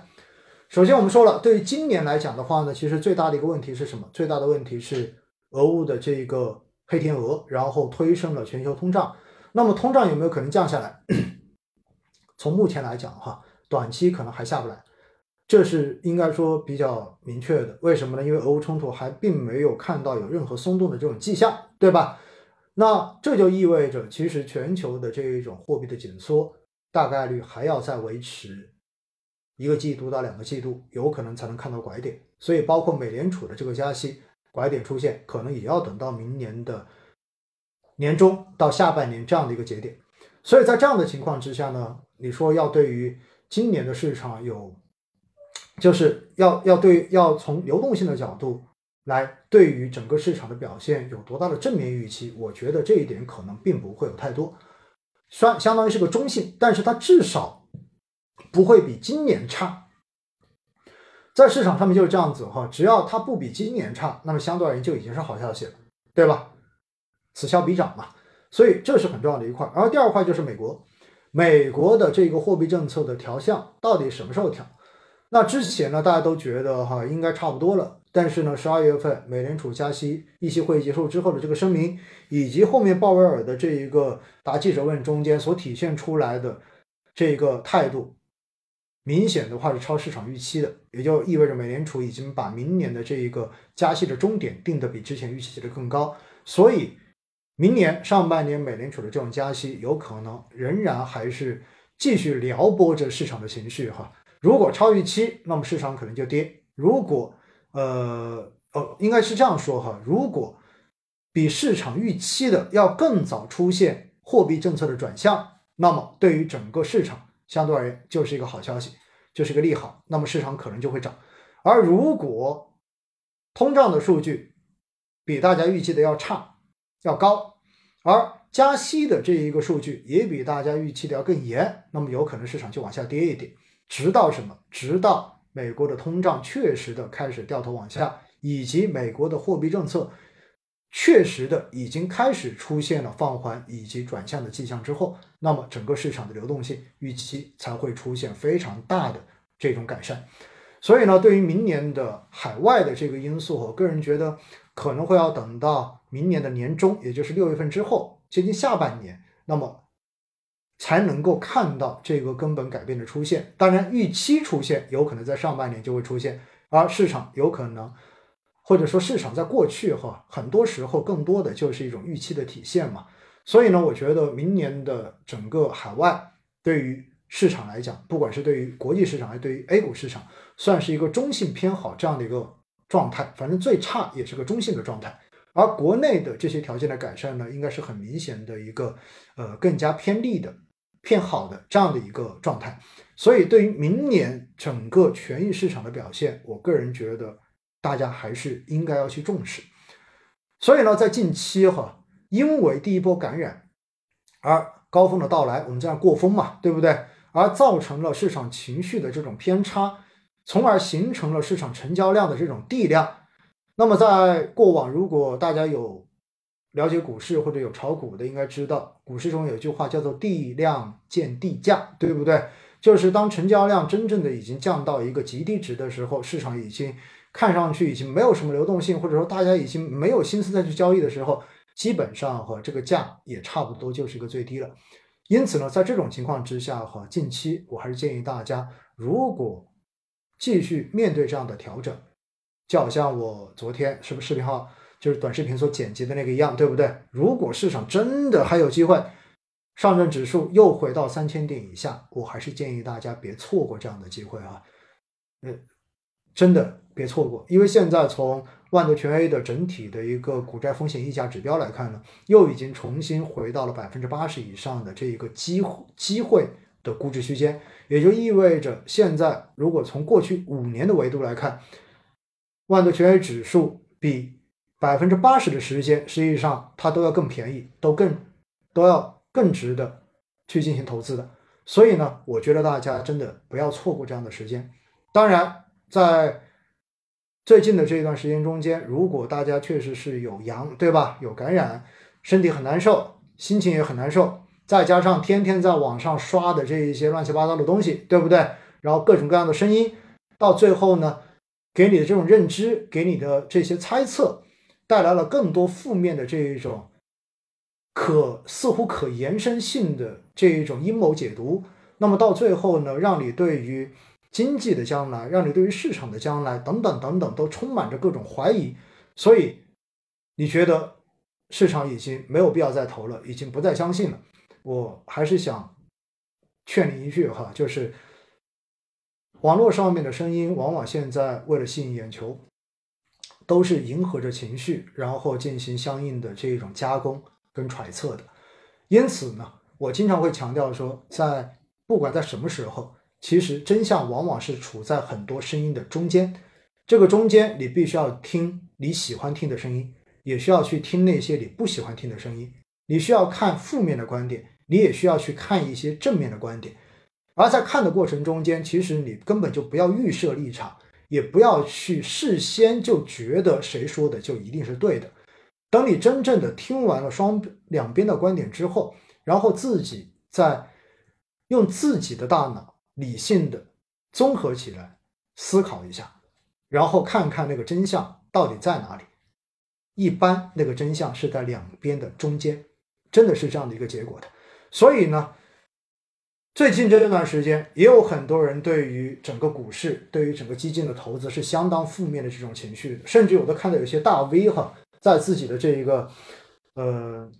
首先，我们说了，对于今年来讲的话呢，其实最大的一个问题是什么？最大的问题是俄乌的这个黑天鹅，然后推升了全球通胀。那么，通胀有没有可能降下来？从目前来讲，哈，短期可能还下不来。这是应该说比较明确的，为什么呢？因为俄乌冲突还并没有看到有任何松动的这种迹象，对吧？那这就意味着，其实全球的这一种货币的紧缩大概率还要再维持一个季度到两个季度，有可能才能看到拐点。所以，包括美联储的这个加息拐点出现，可能也要等到明年的年中到下半年这样的一个节点。所以在这样的情况之下呢，你说要对于今年的市场有。就是要要对要从流动性的角度来对于整个市场的表现有多大的正面预期，我觉得这一点可能并不会有太多，算相当于是个中性，但是它至少不会比今年差，在市场上面就是这样子哈，只要它不比今年差，那么相对而言就已经是好消息了，对吧？此消彼长嘛，所以这是很重要的一块。然后第二块就是美国，美国的这个货币政策的调向到底什么时候调？那之前呢，大家都觉得哈应该差不多了，但是呢，十二月份美联储加息议息会议结束之后的这个声明，以及后面鲍威尔的这一个答记者问中间所体现出来的这个态度，明显的话是超市场预期的，也就意味着美联储已经把明年的这一个加息的终点定的比之前预期的更高，所以明年上半年美联储的这种加息有可能仍然还是继续撩拨着市场的情绪哈。如果超预期，那么市场可能就跌；如果，呃，呃，应该是这样说哈，如果比市场预期的要更早出现货币政策的转向，那么对于整个市场相对而言就是一个好消息，就是一个利好，那么市场可能就会涨。而如果通胀的数据比大家预期的要差、要高，而加息的这一个数据也比大家预期的要更严，那么有可能市场就往下跌一点。直到什么？直到美国的通胀确实的开始掉头往下，以及美国的货币政策确实的已经开始出现了放缓以及转向的迹象之后，那么整个市场的流动性预期才会出现非常大的这种改善。所以呢，对于明年的海外的这个因素，我个人觉得可能会要等到明年的年中，也就是六月份之后，接近下半年，那么。才能够看到这个根本改变的出现。当然，预期出现有可能在上半年就会出现，而市场有可能，或者说市场在过去哈，很多时候更多的就是一种预期的体现嘛。所以呢，我觉得明年的整个海外对于市场来讲，不管是对于国际市场还是对于 A 股市场，算是一个中性偏好这样的一个状态。反正最差也是个中性的状态。而国内的这些条件的改善呢，应该是很明显的一个呃更加偏利的。偏好的这样的一个状态，所以对于明年整个权益市场的表现，我个人觉得大家还是应该要去重视。所以呢，在近期哈，因为第一波感染而高峰的到来，我们这样过峰嘛，对不对？而造成了市场情绪的这种偏差，从而形成了市场成交量的这种地量。那么在过往，如果大家有了解股市或者有炒股的，应该知道股市中有一句话叫做“地量见地价”，对不对？就是当成交量真正的已经降到一个极低值的时候，市场已经看上去已经没有什么流动性，或者说大家已经没有心思再去交易的时候，基本上和这个价也差不多就是一个最低了。因此呢，在这种情况之下，哈，近期我还是建议大家，如果继续面对这样的调整，就好像我昨天是不是视频号就是短视频所剪辑的那个一样，对不对？如果市场真的还有机会，上证指数又回到三千点以下，我还是建议大家别错过这样的机会啊，呃，真的别错过，因为现在从万德全 A 的整体的一个股债风险溢价指标来看呢，又已经重新回到了百分之八十以上的这一个机会机会的估值区间，也就意味着现在如果从过去五年的维度来看，万德全 A 指数比百分之八十的时间，实际上它都要更便宜，都更都要更值得去进行投资的。所以呢，我觉得大家真的不要错过这样的时间。当然，在最近的这一段时间中间，如果大家确实是有阳，对吧？有感染，身体很难受，心情也很难受，再加上天天在网上刷的这一些乱七八糟的东西，对不对？然后各种各样的声音，到最后呢，给你的这种认知，给你的这些猜测，带来了更多负面的这一种可似乎可延伸性的这一种阴谋解读，那么到最后呢，让你对于。经济的将来，让你对于市场的将来等等等等都充满着各种怀疑，所以你觉得市场已经没有必要再投了，已经不再相信了。我还是想劝你一句哈，就是网络上面的声音，往往现在为了吸引眼球，都是迎合着情绪，然后进行相应的这种加工跟揣测的。因此呢，我经常会强调说，在不管在什么时候。其实真相往往是处在很多声音的中间，这个中间你必须要听你喜欢听的声音，也需要去听那些你不喜欢听的声音。你需要看负面的观点，你也需要去看一些正面的观点。而在看的过程中间，其实你根本就不要预设立场，也不要去事先就觉得谁说的就一定是对的。等你真正的听完了双两边的观点之后，然后自己再用自己的大脑。理性的综合起来思考一下，然后看看那个真相到底在哪里。一般那个真相是在两边的中间，真的是这样的一个结果的。所以呢，最近这段时间也有很多人对于整个股市、对于整个基金的投资是相当负面的这种情绪，甚至有的看到有些大 V 哈，在自己的这一个呃。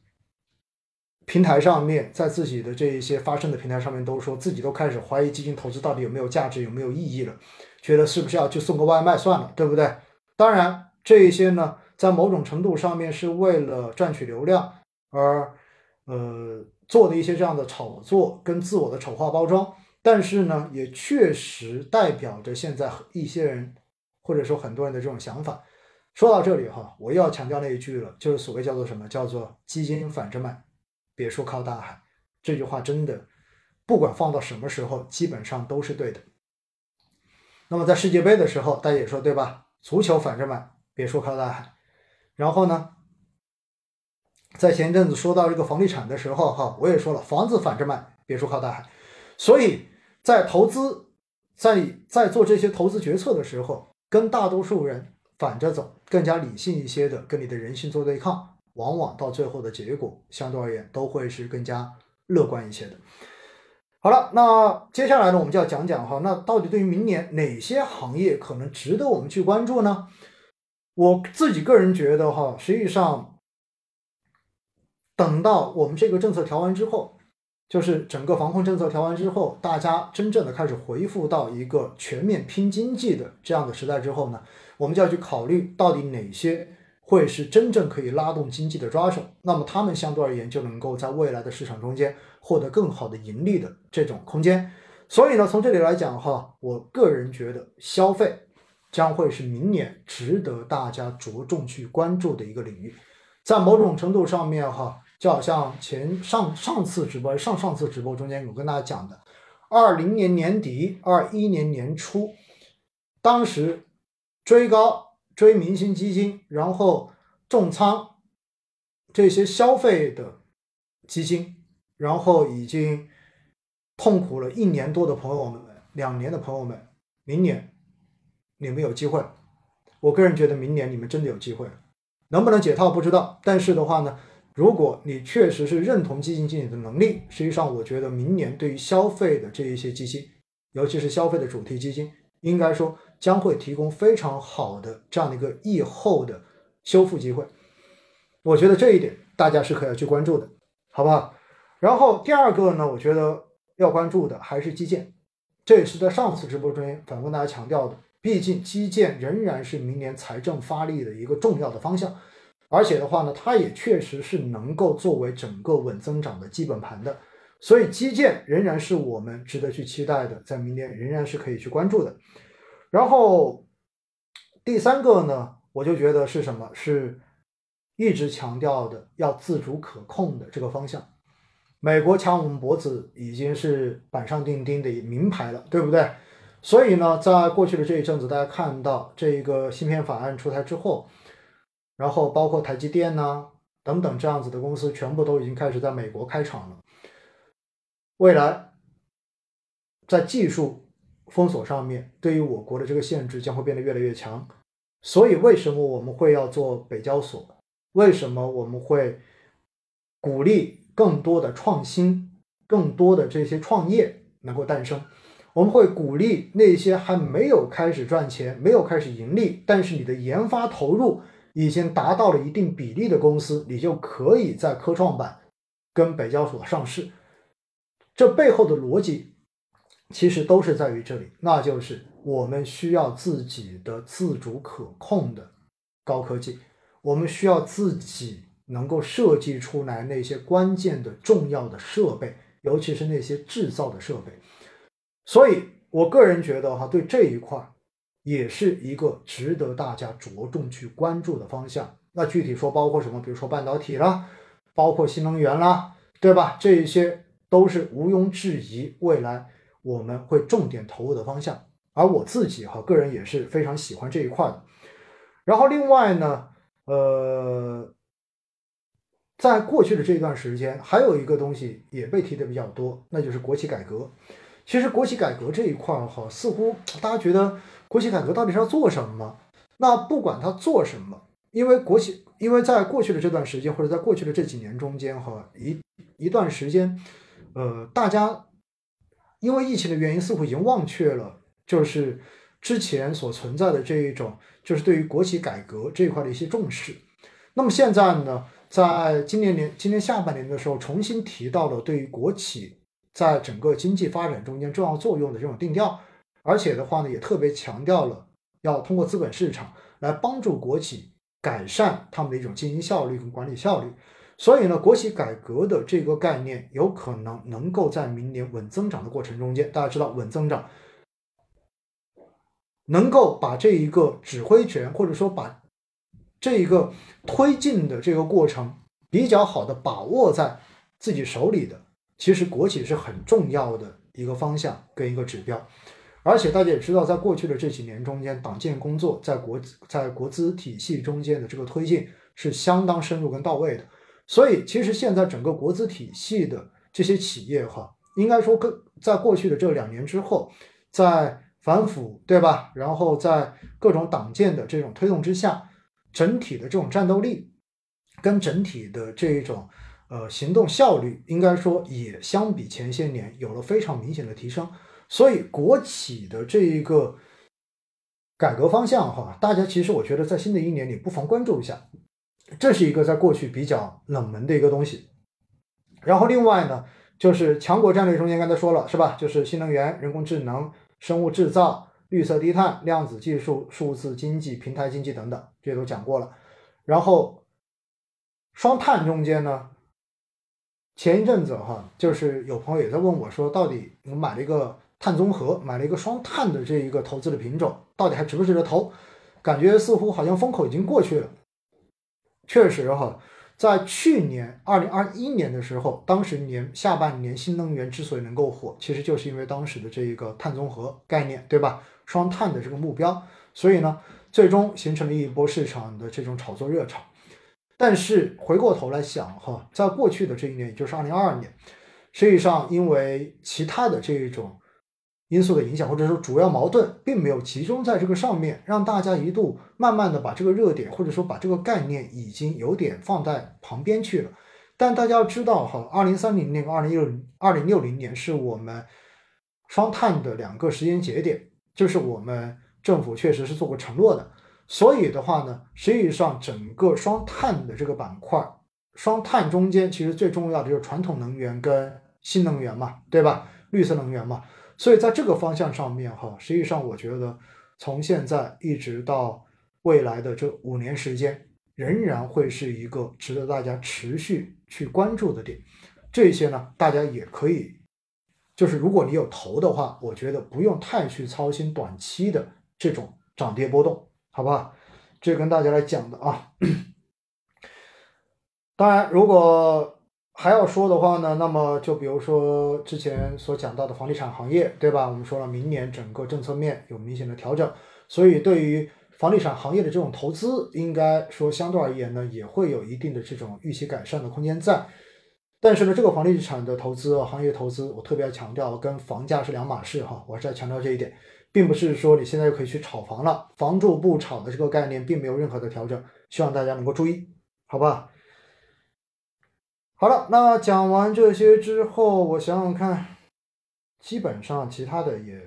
平台上面，在自己的这一些发生的平台上面，都说自己都开始怀疑基金投资到底有没有价值，有没有意义了，觉得是不是要去送个外卖算了，对不对？当然，这一些呢，在某种程度上面是为了赚取流量而呃做的一些这样的炒作跟自我的丑化包装，但是呢，也确实代表着现在一些人或者说很多人的这种想法。说到这里哈，我又要强调那一句了，就是所谓叫做什么，叫做基金反着卖。别说靠大海，这句话真的，不管放到什么时候，基本上都是对的。那么在世界杯的时候，大家也说对吧？足球反着买，别说靠大海。然后呢，在前一阵子说到这个房地产的时候，哈，我也说了，房子反着卖，别说靠大海。所以在投资，在在做这些投资决策的时候，跟大多数人反着走，更加理性一些的，跟你的人性做对抗。往往到最后的结果，相对而言都会是更加乐观一些的。好了，那接下来呢，我们就要讲讲哈，那到底对于明年哪些行业可能值得我们去关注呢？我自己个人觉得哈，实际上等到我们这个政策调完之后，就是整个防控政策调完之后，大家真正的开始回复到一个全面拼经济的这样的时代之后呢，我们就要去考虑到底哪些。会是真正可以拉动经济的抓手，那么他们相对而言就能够在未来的市场中间获得更好的盈利的这种空间。所以呢，从这里来讲哈，我个人觉得消费将会是明年值得大家着重去关注的一个领域。在某种程度上面，哈，就好像前上上次直播、上上次直播中间有跟大家讲的，二零年年底、二一年年初，当时追高追明星基金，然后重仓这些消费的基金，然后已经痛苦了一年多的朋友们、两年的朋友们，明年你们有机会，我个人觉得明年你们真的有机会。能不能解套不知道，但是的话呢，如果你确实是认同基金经理的能力，实际上我觉得明年对于消费的这一些基金，尤其是消费的主题基金，应该说将会提供非常好的这样的一个疫后的修复机会。我觉得这一点大家是可以去关注的，好不好？然后第二个呢，我觉得要关注的还是基建，这也是在上次直播中反复跟大家强调的。毕竟基建仍然是明年财政发力的一个重要的方向，而且的话呢，它也确实是能够作为整个稳增长的基本盘的，所以基建仍然是我们值得去期待的，在明年仍然是可以去关注的。然后第三个呢，我就觉得是什么？是一直强调的要自主可控的这个方向。美国抢我们脖子已经是板上钉钉的名牌了，对不对？所以呢，在过去的这一阵子，大家看到这个芯片法案出台之后，然后包括台积电呐等等这样子的公司，全部都已经开始在美国开厂了。未来在技术封锁上面，对于我国的这个限制将会变得越来越强。所以，为什么我们会要做北交所？为什么我们会鼓励更多的创新、更多的这些创业能够诞生？我们会鼓励那些还没有开始赚钱、没有开始盈利，但是你的研发投入已经达到了一定比例的公司，你就可以在科创板跟北交所上市。这背后的逻辑其实都是在于这里，那就是我们需要自己的自主可控的高科技，我们需要自己能够设计出来那些关键的重要的设备，尤其是那些制造的设备。所以，我个人觉得哈，对这一块儿也是一个值得大家着重去关注的方向。那具体说，包括什么？比如说半导体啦，包括新能源啦，对吧？这一些都是毋庸置疑，未来我们会重点投入的方向。而我自己哈，个人也是非常喜欢这一块的。然后另外呢，呃，在过去的这段时间，还有一个东西也被提的比较多，那就是国企改革。其实国企改革这一块儿哈，似乎大家觉得国企改革到底是要做什么？那不管他做什么，因为国企，因为在过去的这段时间或者在过去的这几年中间哈，一一段时间，呃，大家因为疫情的原因，似乎已经忘却了就是之前所存在的这一种，就是对于国企改革这一块的一些重视。那么现在呢，在今年年今年下半年的时候，重新提到了对于国企。在整个经济发展中间重要作用的这种定调，而且的话呢，也特别强调了要通过资本市场来帮助国企改善他们的一种经营效率跟管理效率。所以呢，国企改革的这个概念有可能能够在明年稳增长的过程中间，大家知道稳增长能够把这一个指挥权或者说把这一个推进的这个过程比较好的把握在自己手里的。其实国企是很重要的一个方向跟一个指标，而且大家也知道，在过去的这几年中间，党建工作在国在国资体系中间的这个推进是相当深入跟到位的。所以，其实现在整个国资体系的这些企业哈，应该说跟在过去的这两年之后，在反腐对吧？然后在各种党建的这种推动之下，整体的这种战斗力跟整体的这一种。呃，行动效率应该说也相比前些年有了非常明显的提升，所以国企的这一个改革方向哈，大家其实我觉得在新的一年你不妨关注一下，这是一个在过去比较冷门的一个东西。然后另外呢，就是强国战略中间刚才说了是吧？就是新能源、人工智能、生物制造、绿色低碳、量子技术、数字经济、平台经济等等，这些都讲过了。然后双碳中间呢？前一阵子哈，就是有朋友也在问我说，到底我买了一个碳综合，买了一个双碳的这一个投资的品种，到底还值不值得投？感觉似乎好像风口已经过去了。确实哈，在去年二零二一年的时候，当时年下半年新能源之所以能够火，其实就是因为当时的这一个碳综合概念，对吧？双碳的这个目标，所以呢，最终形成了一波市场的这种炒作热潮。但是回过头来想哈，在过去的这一年，也就是二零二二年，实际上因为其他的这一种因素的影响，或者说主要矛盾并没有集中在这个上面，让大家一度慢慢的把这个热点或者说把这个概念已经有点放在旁边去了。但大家要知道哈，二零三零年、二零六二零六零年是我们双碳的两个时间节点，就是我们政府确实是做过承诺的。所以的话呢，实际上整个双碳的这个板块，双碳中间其实最重要的就是传统能源跟新能源嘛，对吧？绿色能源嘛。所以在这个方向上面哈，实际上我觉得从现在一直到未来的这五年时间，仍然会是一个值得大家持续去关注的点。这些呢，大家也可以，就是如果你有投的话，我觉得不用太去操心短期的这种涨跌波动。好吧，这跟大家来讲的啊。当然，如果还要说的话呢，那么就比如说之前所讲到的房地产行业，对吧？我们说了，明年整个政策面有明显的调整，所以对于房地产行业的这种投资，应该说相对而言呢，也会有一定的这种预期改善的空间在。但是呢，这个房地产的投资行业投资，我特别要强调，跟房价是两码事哈，我是要强调这一点。并不是说你现在就可以去炒房了，房住不炒的这个概念并没有任何的调整，希望大家能够注意，好吧？好了，那讲完这些之后，我想想看，基本上其他的也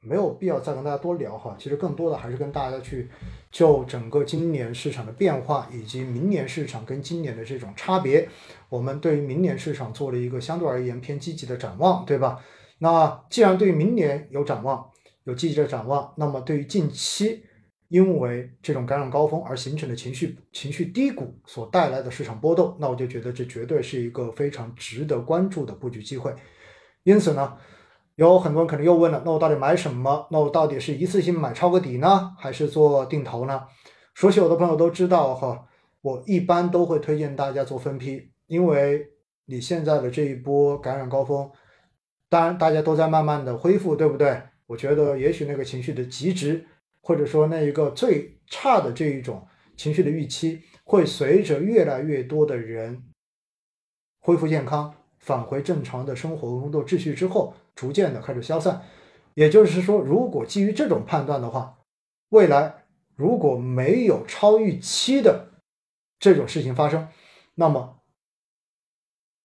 没有必要再跟大家多聊哈。其实更多的还是跟大家去就整个今年市场的变化，以及明年市场跟今年的这种差别，我们对于明年市场做了一个相对而言偏积极的展望，对吧？那既然对明年有展望，有积极的展望，那么对于近期因为这种感染高峰而形成的情绪情绪低谷所带来的市场波动，那我就觉得这绝对是一个非常值得关注的布局机会。因此呢，有很多人可能又问了，那我到底买什么？那我到底是一次性买抄个底呢，还是做定投呢？熟悉我的朋友都知道哈，我一般都会推荐大家做分批，因为你现在的这一波感染高峰，当然大家都在慢慢的恢复，对不对？我觉得也许那个情绪的极值，或者说那一个最差的这一种情绪的预期，会随着越来越多的人恢复健康、返回正常的生活工作秩序之后，逐渐的开始消散。也就是说，如果基于这种判断的话，未来如果没有超预期的这种事情发生，那么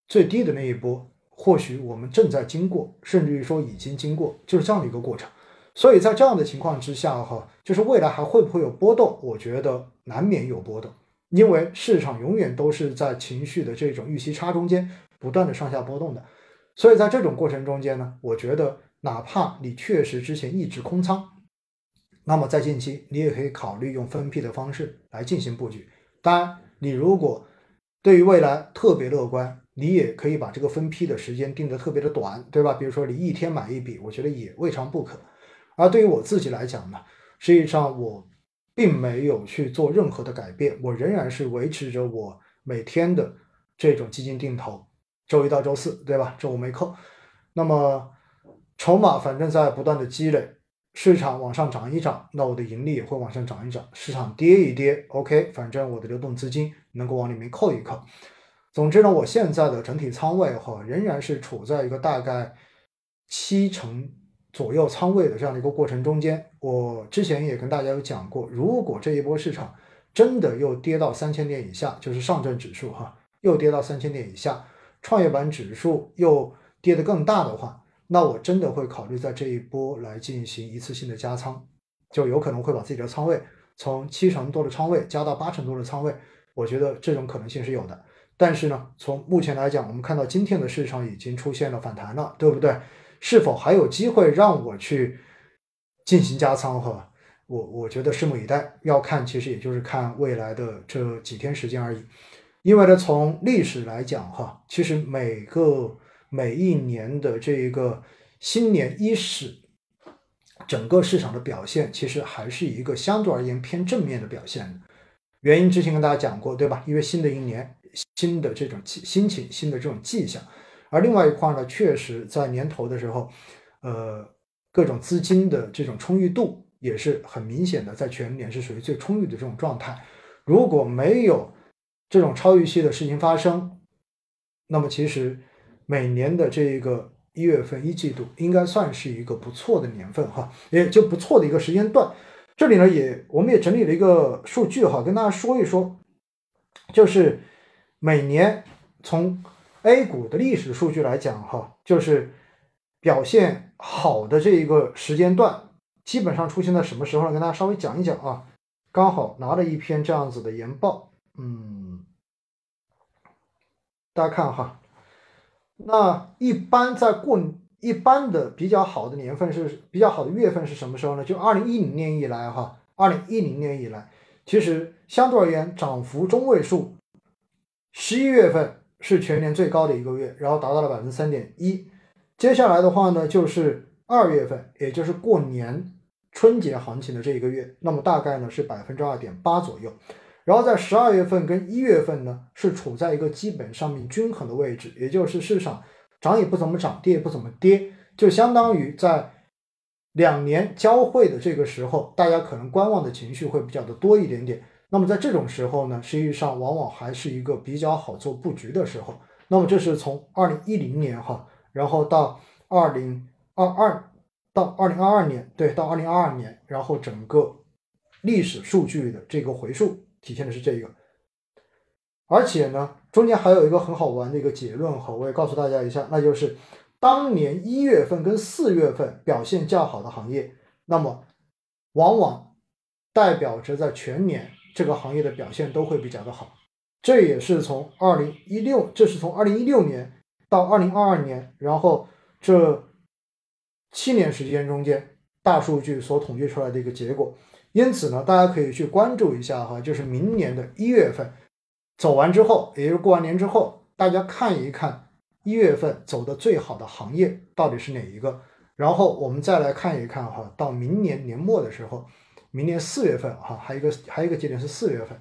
最低的那一波。或许我们正在经过，甚至于说已经经过，就是这样的一个过程。所以在这样的情况之下，哈，就是未来还会不会有波动？我觉得难免有波动，因为市场永远都是在情绪的这种预期差中间不断的上下波动的。所以在这种过程中间呢，我觉得哪怕你确实之前一直空仓，那么在近期你也可以考虑用分批的方式来进行布局。当然，你如果对于未来特别乐观。你也可以把这个分批的时间定得特别的短，对吧？比如说你一天买一笔，我觉得也未尝不可。而对于我自己来讲呢，实际上我并没有去做任何的改变，我仍然是维持着我每天的这种基金定投，周一到周四，对吧？周五没扣。那么筹码反正在不断的积累，市场往上涨一涨，那我的盈利也会往上涨一涨；市场跌一跌，OK，反正我的流动资金能够往里面扣一扣。总之呢，我现在的整体仓位哈仍然是处在一个大概七成左右仓位的这样的一个过程中间。我之前也跟大家有讲过，如果这一波市场真的又跌到三千点以下，就是上证指数哈又跌到三千点以下，创业板指数又跌得更大的话，那我真的会考虑在这一波来进行一次性的加仓，就有可能会把自己的仓位从七成多的仓位加到八成多的仓位。我觉得这种可能性是有的。但是呢，从目前来讲，我们看到今天的市场已经出现了反弹了，对不对？是否还有机会让我去进行加仓？哈，我我觉得拭目以待，要看其实也就是看未来的这几天时间而已。因为呢，从历史来讲，哈，其实每个每一年的这一个新年伊始，整个市场的表现其实还是一个相对而言偏正面的表现。原因之前跟大家讲过，对吧？因为新的一年，新的这种心情，新的这种迹象。而另外一块呢，确实在年头的时候，呃，各种资金的这种充裕度也是很明显的，在全年是属于最充裕的这种状态。如果没有这种超预期的事情发生，那么其实每年的这个一月份一季度应该算是一个不错的年份哈，也就不错的一个时间段。这里呢，也我们也整理了一个数据哈，跟大家说一说，就是每年从 A 股的历史数据来讲哈，就是表现好的这一个时间段，基本上出现在什么时候呢？跟大家稍微讲一讲啊。刚好拿了一篇这样子的研报，嗯，大家看哈，那一般在过。一般的比较好的年份是比较好的月份是什么时候呢？就二零一零年以来哈，二零一零年以来，其实相对而言涨幅中位数，十一月份是全年最高的一个月，然后达到了百分之三点一。接下来的话呢，就是二月份，也就是过年春节行情的这一个月，那么大概呢是百分之二点八左右。然后在十二月份跟一月份呢，是处在一个基本上面均衡的位置，也就是市场。涨也不怎么涨，跌也不怎么跌，就相当于在两年交汇的这个时候，大家可能观望的情绪会比较的多一点点。那么在这种时候呢，实际上往往还是一个比较好做布局的时候。那么这是从二零一零年哈，然后到二零二二到二零二二年，对，到二零二二年，然后整个历史数据的这个回数体现的是这个。而且呢，中间还有一个很好玩的一个结论哈，我也告诉大家一下，那就是当年一月份跟四月份表现较好的行业，那么往往代表着在全年这个行业的表现都会比较的好。这也是从二零一六，这是从二零一六年到二零二二年，然后这七年时间中间大数据所统计出来的一个结果。因此呢，大家可以去关注一下哈，就是明年的一月份。走完之后，也就是过完年之后，大家看一看一月份走的最好的行业到底是哪一个，然后我们再来看一看哈，到明年年末的时候，明年四月份哈，还有一个还有一个节点是四月份，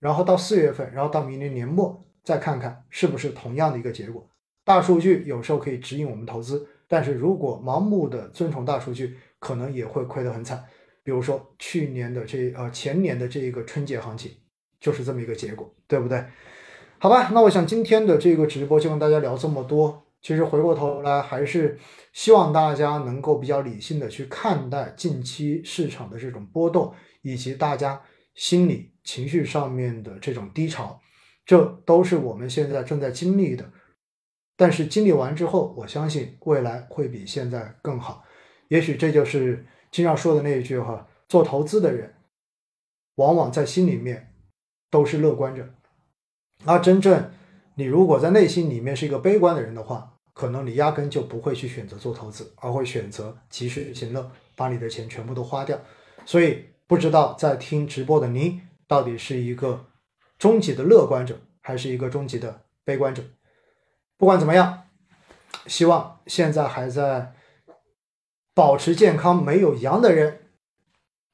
然后到四月份，然后到明年年末再看看是不是同样的一个结果。大数据有时候可以指引我们投资，但是如果盲目的遵从大数据，可能也会亏得很惨。比如说去年的这呃前年的这一个春节行情。就是这么一个结果，对不对？好吧，那我想今天的这个直播就跟大家聊这么多。其实回过头来，还是希望大家能够比较理性的去看待近期市场的这种波动，以及大家心理情绪上面的这种低潮，这都是我们现在正在经历的。但是经历完之后，我相信未来会比现在更好。也许这就是经常说的那一句话：做投资的人，往往在心里面。都是乐观者，而真正你如果在内心里面是一个悲观的人的话，可能你压根就不会去选择做投资，而会选择及时行乐，把你的钱全部都花掉。所以不知道在听直播的您到底是一个终极的乐观者，还是一个终极的悲观者？不管怎么样，希望现在还在保持健康、没有阳的人，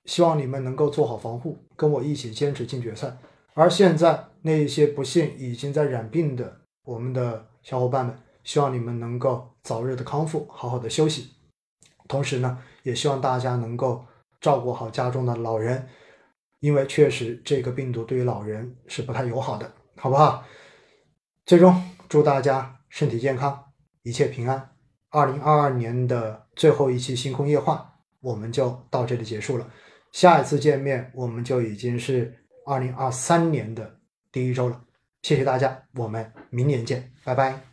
希望你们能够做好防护，跟我一起坚持进决赛。而现在那些不幸已经在染病的我们的小伙伴们，希望你们能够早日的康复，好好的休息。同时呢，也希望大家能够照顾好家中的老人，因为确实这个病毒对于老人是不太友好的，好不好？最终祝大家身体健康，一切平安。二零二二年的最后一期星空夜话，我们就到这里结束了。下一次见面，我们就已经是。二零二三年的第一周了，谢谢大家，我们明年见，拜拜。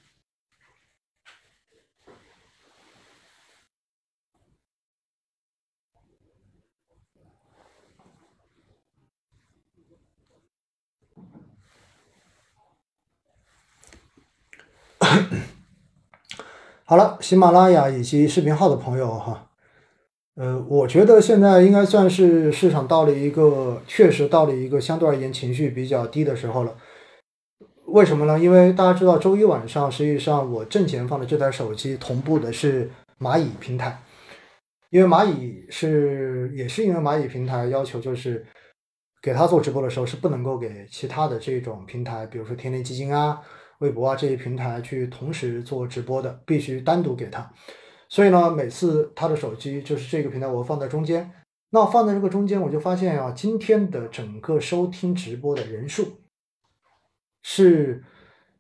好了，喜马拉雅以及视频号的朋友哈。呃，我觉得现在应该算是市场到了一个确实到了一个相对而言情绪比较低的时候了。为什么呢？因为大家知道，周一晚上实际上我正前方的这台手机同步的是蚂蚁平台，因为蚂蚁是也是因为蚂蚁平台要求就是给他做直播的时候是不能够给其他的这种平台，比如说天天基金啊、微博啊这些平台去同时做直播的，必须单独给他。所以呢，每次他的手机就是这个平台我放在中间，那放在这个中间，我就发现啊，今天的整个收听直播的人数是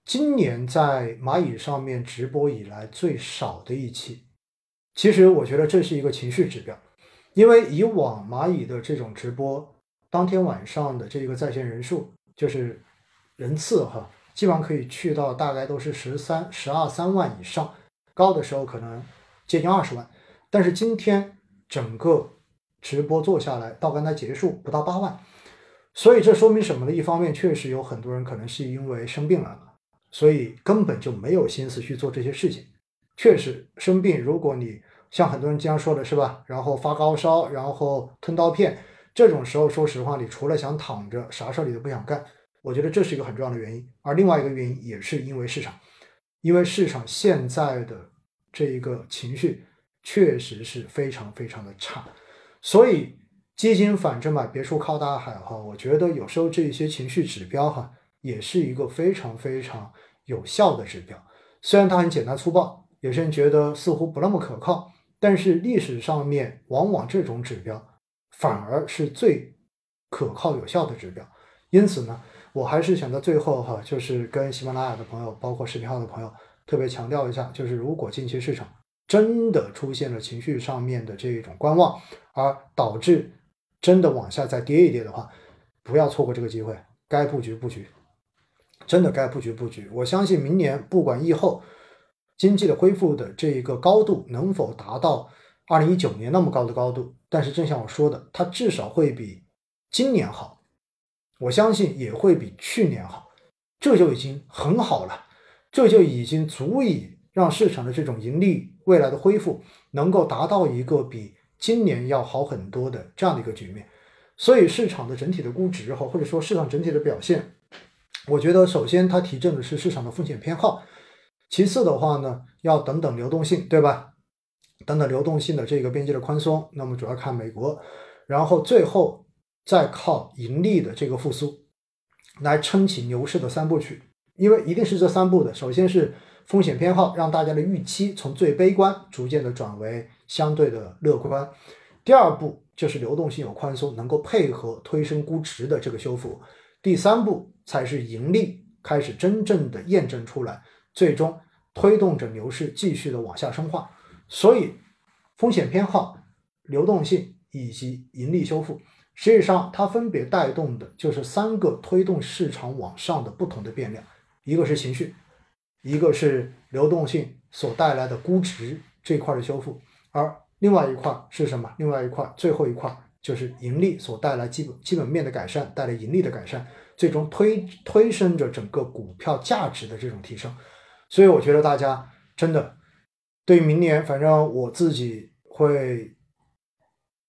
今年在蚂蚁上面直播以来最少的一期。其实我觉得这是一个情绪指标，因为以往蚂蚁的这种直播，当天晚上的这个在线人数就是人次哈，基本上可以去到大概都是十三、十二三万以上，高的时候可能接近二十万。但是今天整个直播做下来到刚才结束不到八万，所以这说明什么呢？一方面确实有很多人可能是因为生病了，所以根本就没有心思去做这些事情。确实生病，如果你像很多人经常说的是吧，然后发高烧，然后吞刀片，这种时候，说实话，你除了想躺着，啥事儿你都不想干。我觉得这是一个很重要的原因。而另外一个原因也是因为市场，因为市场现在的这一个情绪确实是非常非常的差，所以基金反正买别墅靠大海哈，我觉得有时候这些情绪指标哈，也是一个非常非常有效的指标，虽然它很简单粗暴。有些人觉得似乎不那么可靠，但是历史上面往往这种指标反而是最可靠有效的指标。因此呢，我还是想在最后哈，就是跟喜马拉雅的朋友，包括视频号的朋友，特别强调一下，就是如果近期市场真的出现了情绪上面的这一种观望，而导致真的往下再跌一跌的话，不要错过这个机会，该布局布局，真的该布局布局。我相信明年不管疫后。经济的恢复的这一个高度能否达到二零一九年那么高的高度？但是正像我说的，它至少会比今年好，我相信也会比去年好，这就已经很好了，这就已经足以让市场的这种盈利未来的恢复能够达到一个比今年要好很多的这样的一个局面。所以市场的整体的估值哈，或者说市场整体的表现，我觉得首先它提振的是市场的风险偏好。其次的话呢，要等等流动性，对吧？等等流动性的这个边际的宽松，那么主要看美国，然后最后再靠盈利的这个复苏来撑起牛市的三部曲，因为一定是这三步的。首先是风险偏好，让大家的预期从最悲观逐渐的转为相对的乐观。第二步就是流动性有宽松，能够配合推升估值的这个修复。第三步才是盈利开始真正的验证出来。最终推动着牛市继续的往下深化，所以风险偏好、流动性以及盈利修复，实际上它分别带动的就是三个推动市场往上的不同的变量，一个是情绪，一个是流动性所带来的估值这块的修复，而另外一块是什么？另外一块最后一块就是盈利所带来基本基本面的改善，带来盈利的改善，最终推推升着整个股票价值的这种提升。所以我觉得大家真的对明年，反正我自己会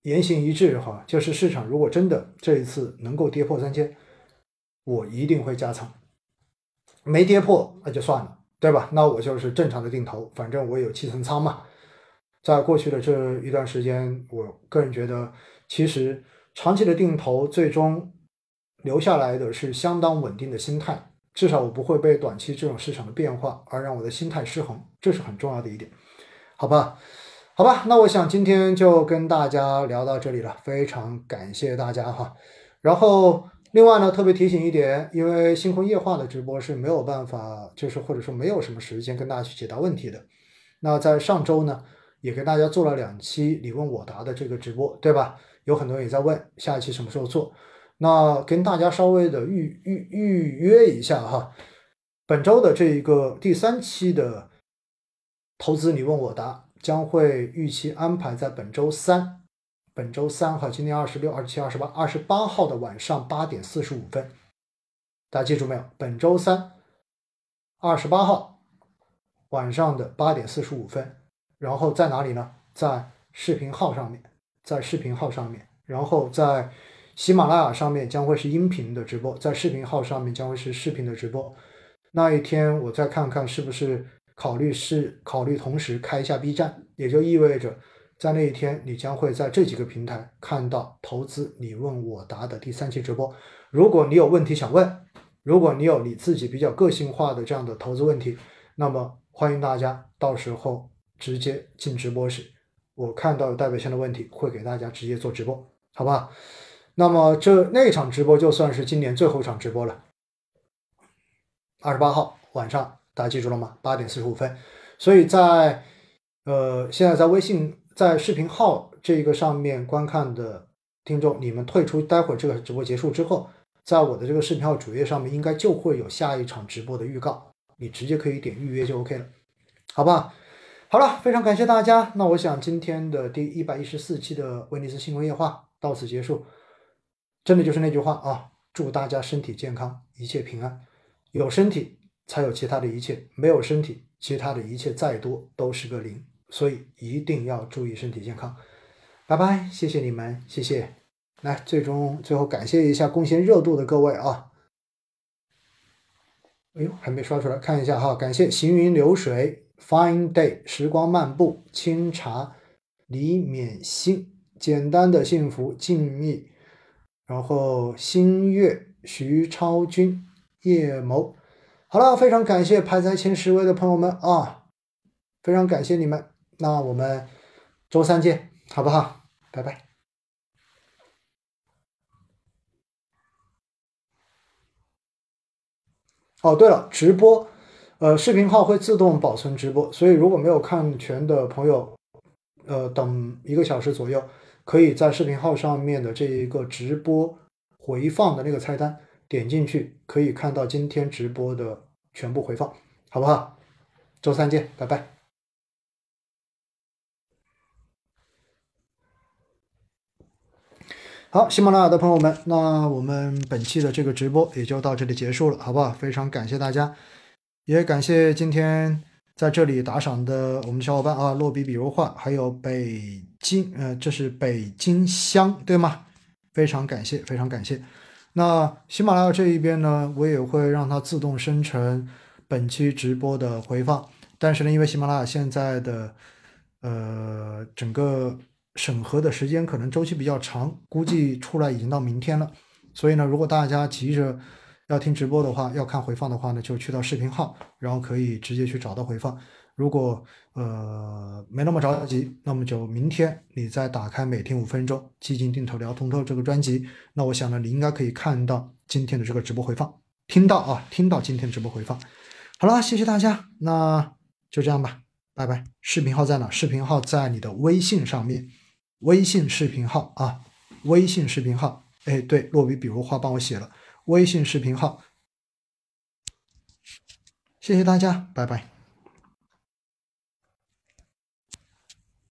言行一致哈，就是市场如果真的这一次能够跌破三千，我一定会加仓；没跌破那就算了，对吧？那我就是正常的定投，反正我有七层仓嘛。在过去的这一段时间，我个人觉得，其实长期的定投最终留下来的是相当稳定的心态。至少我不会被短期这种市场的变化而让我的心态失衡，这是很重要的一点，好吧？好吧，那我想今天就跟大家聊到这里了，非常感谢大家哈。然后另外呢，特别提醒一点，因为星空夜话的直播是没有办法，就是或者说没有什么时间跟大家去解答问题的。那在上周呢，也跟大家做了两期你问我答的这个直播，对吧？有很多人也在问下一期什么时候做。那跟大家稍微的预预预约一下哈，本周的这一个第三期的投资你问我答将会预期安排在本周三，本周三哈，今天二十六、二十七、二十八、二十八号的晚上八点四十五分，大家记住没有？本周三，二十八号晚上的八点四十五分，然后在哪里呢？在视频号上面，在视频号上面，然后在。喜马拉雅上面将会是音频的直播，在视频号上面将会是视频的直播。那一天我再看看是不是考虑是考虑同时开一下 B 站，也就意味着在那一天，你将会在这几个平台看到投资你问我答的第三期直播。如果你有问题想问，如果你有你自己比较个性化的这样的投资问题，那么欢迎大家到时候直接进直播室，我看到有代表性的问题会给大家直接做直播，好吧？那么这那场直播就算是今年最后一场直播了，二十八号晚上，大家记住了吗？八点四十五分。所以在呃现在在微信在视频号这个上面观看的听众，你们退出，待会儿这个直播结束之后。在我的这个视频号主页上面，应该就会有下一场直播的预告，你直接可以点预约就 OK 了，好吧？好了，非常感谢大家。那我想今天的第一百一十四期的威尼斯新闻夜话到此结束。真的就是那句话啊，祝大家身体健康，一切平安。有身体才有其他的一切，没有身体，其他的一切再多都是个零。所以一定要注意身体健康。拜拜，谢谢你们，谢谢。来，最终最后感谢一下贡献热度的各位啊！哎呦，还没刷出来，看一下哈，感谢行云流水、Fine Day、时光漫步、清茶、李勉心、简单的幸福、静谧，然后新月、徐超军、叶谋。好了，非常感谢排在前十位的朋友们啊，非常感谢你们。那我们周三见，好不好？拜拜。哦，对了，直播，呃，视频号会自动保存直播，所以如果没有看全的朋友，呃，等一个小时左右，可以在视频号上面的这一个直播回放的那个菜单点进去，可以看到今天直播的全部回放，好不好？周三见，拜拜。好，喜马拉雅的朋友们，那我们本期的这个直播也就到这里结束了，好不好？非常感谢大家，也感谢今天在这里打赏的我们小伙伴啊，落笔笔如画，还有北京，呃，这是北京香对吗？非常感谢，非常感谢。那喜马拉雅这一边呢，我也会让它自动生成本期直播的回放，但是呢，因为喜马拉雅现在的呃整个。审核的时间可能周期比较长，估计出来已经到明天了。所以呢，如果大家急着要听直播的话，要看回放的话呢，就去到视频号，然后可以直接去找到回放。如果呃没那么着急，那么就明天你再打开每天五分钟基金定投聊通透这个专辑，那我想呢，你应该可以看到今天的这个直播回放，听到啊，听到今天的直播回放。好了，谢谢大家，那就这样吧，拜拜。视频号在哪？视频号在你的微信上面。微信视频号啊，微信视频号，哎，对，落笔笔如画帮我写了微信视频号，谢谢大家，拜拜。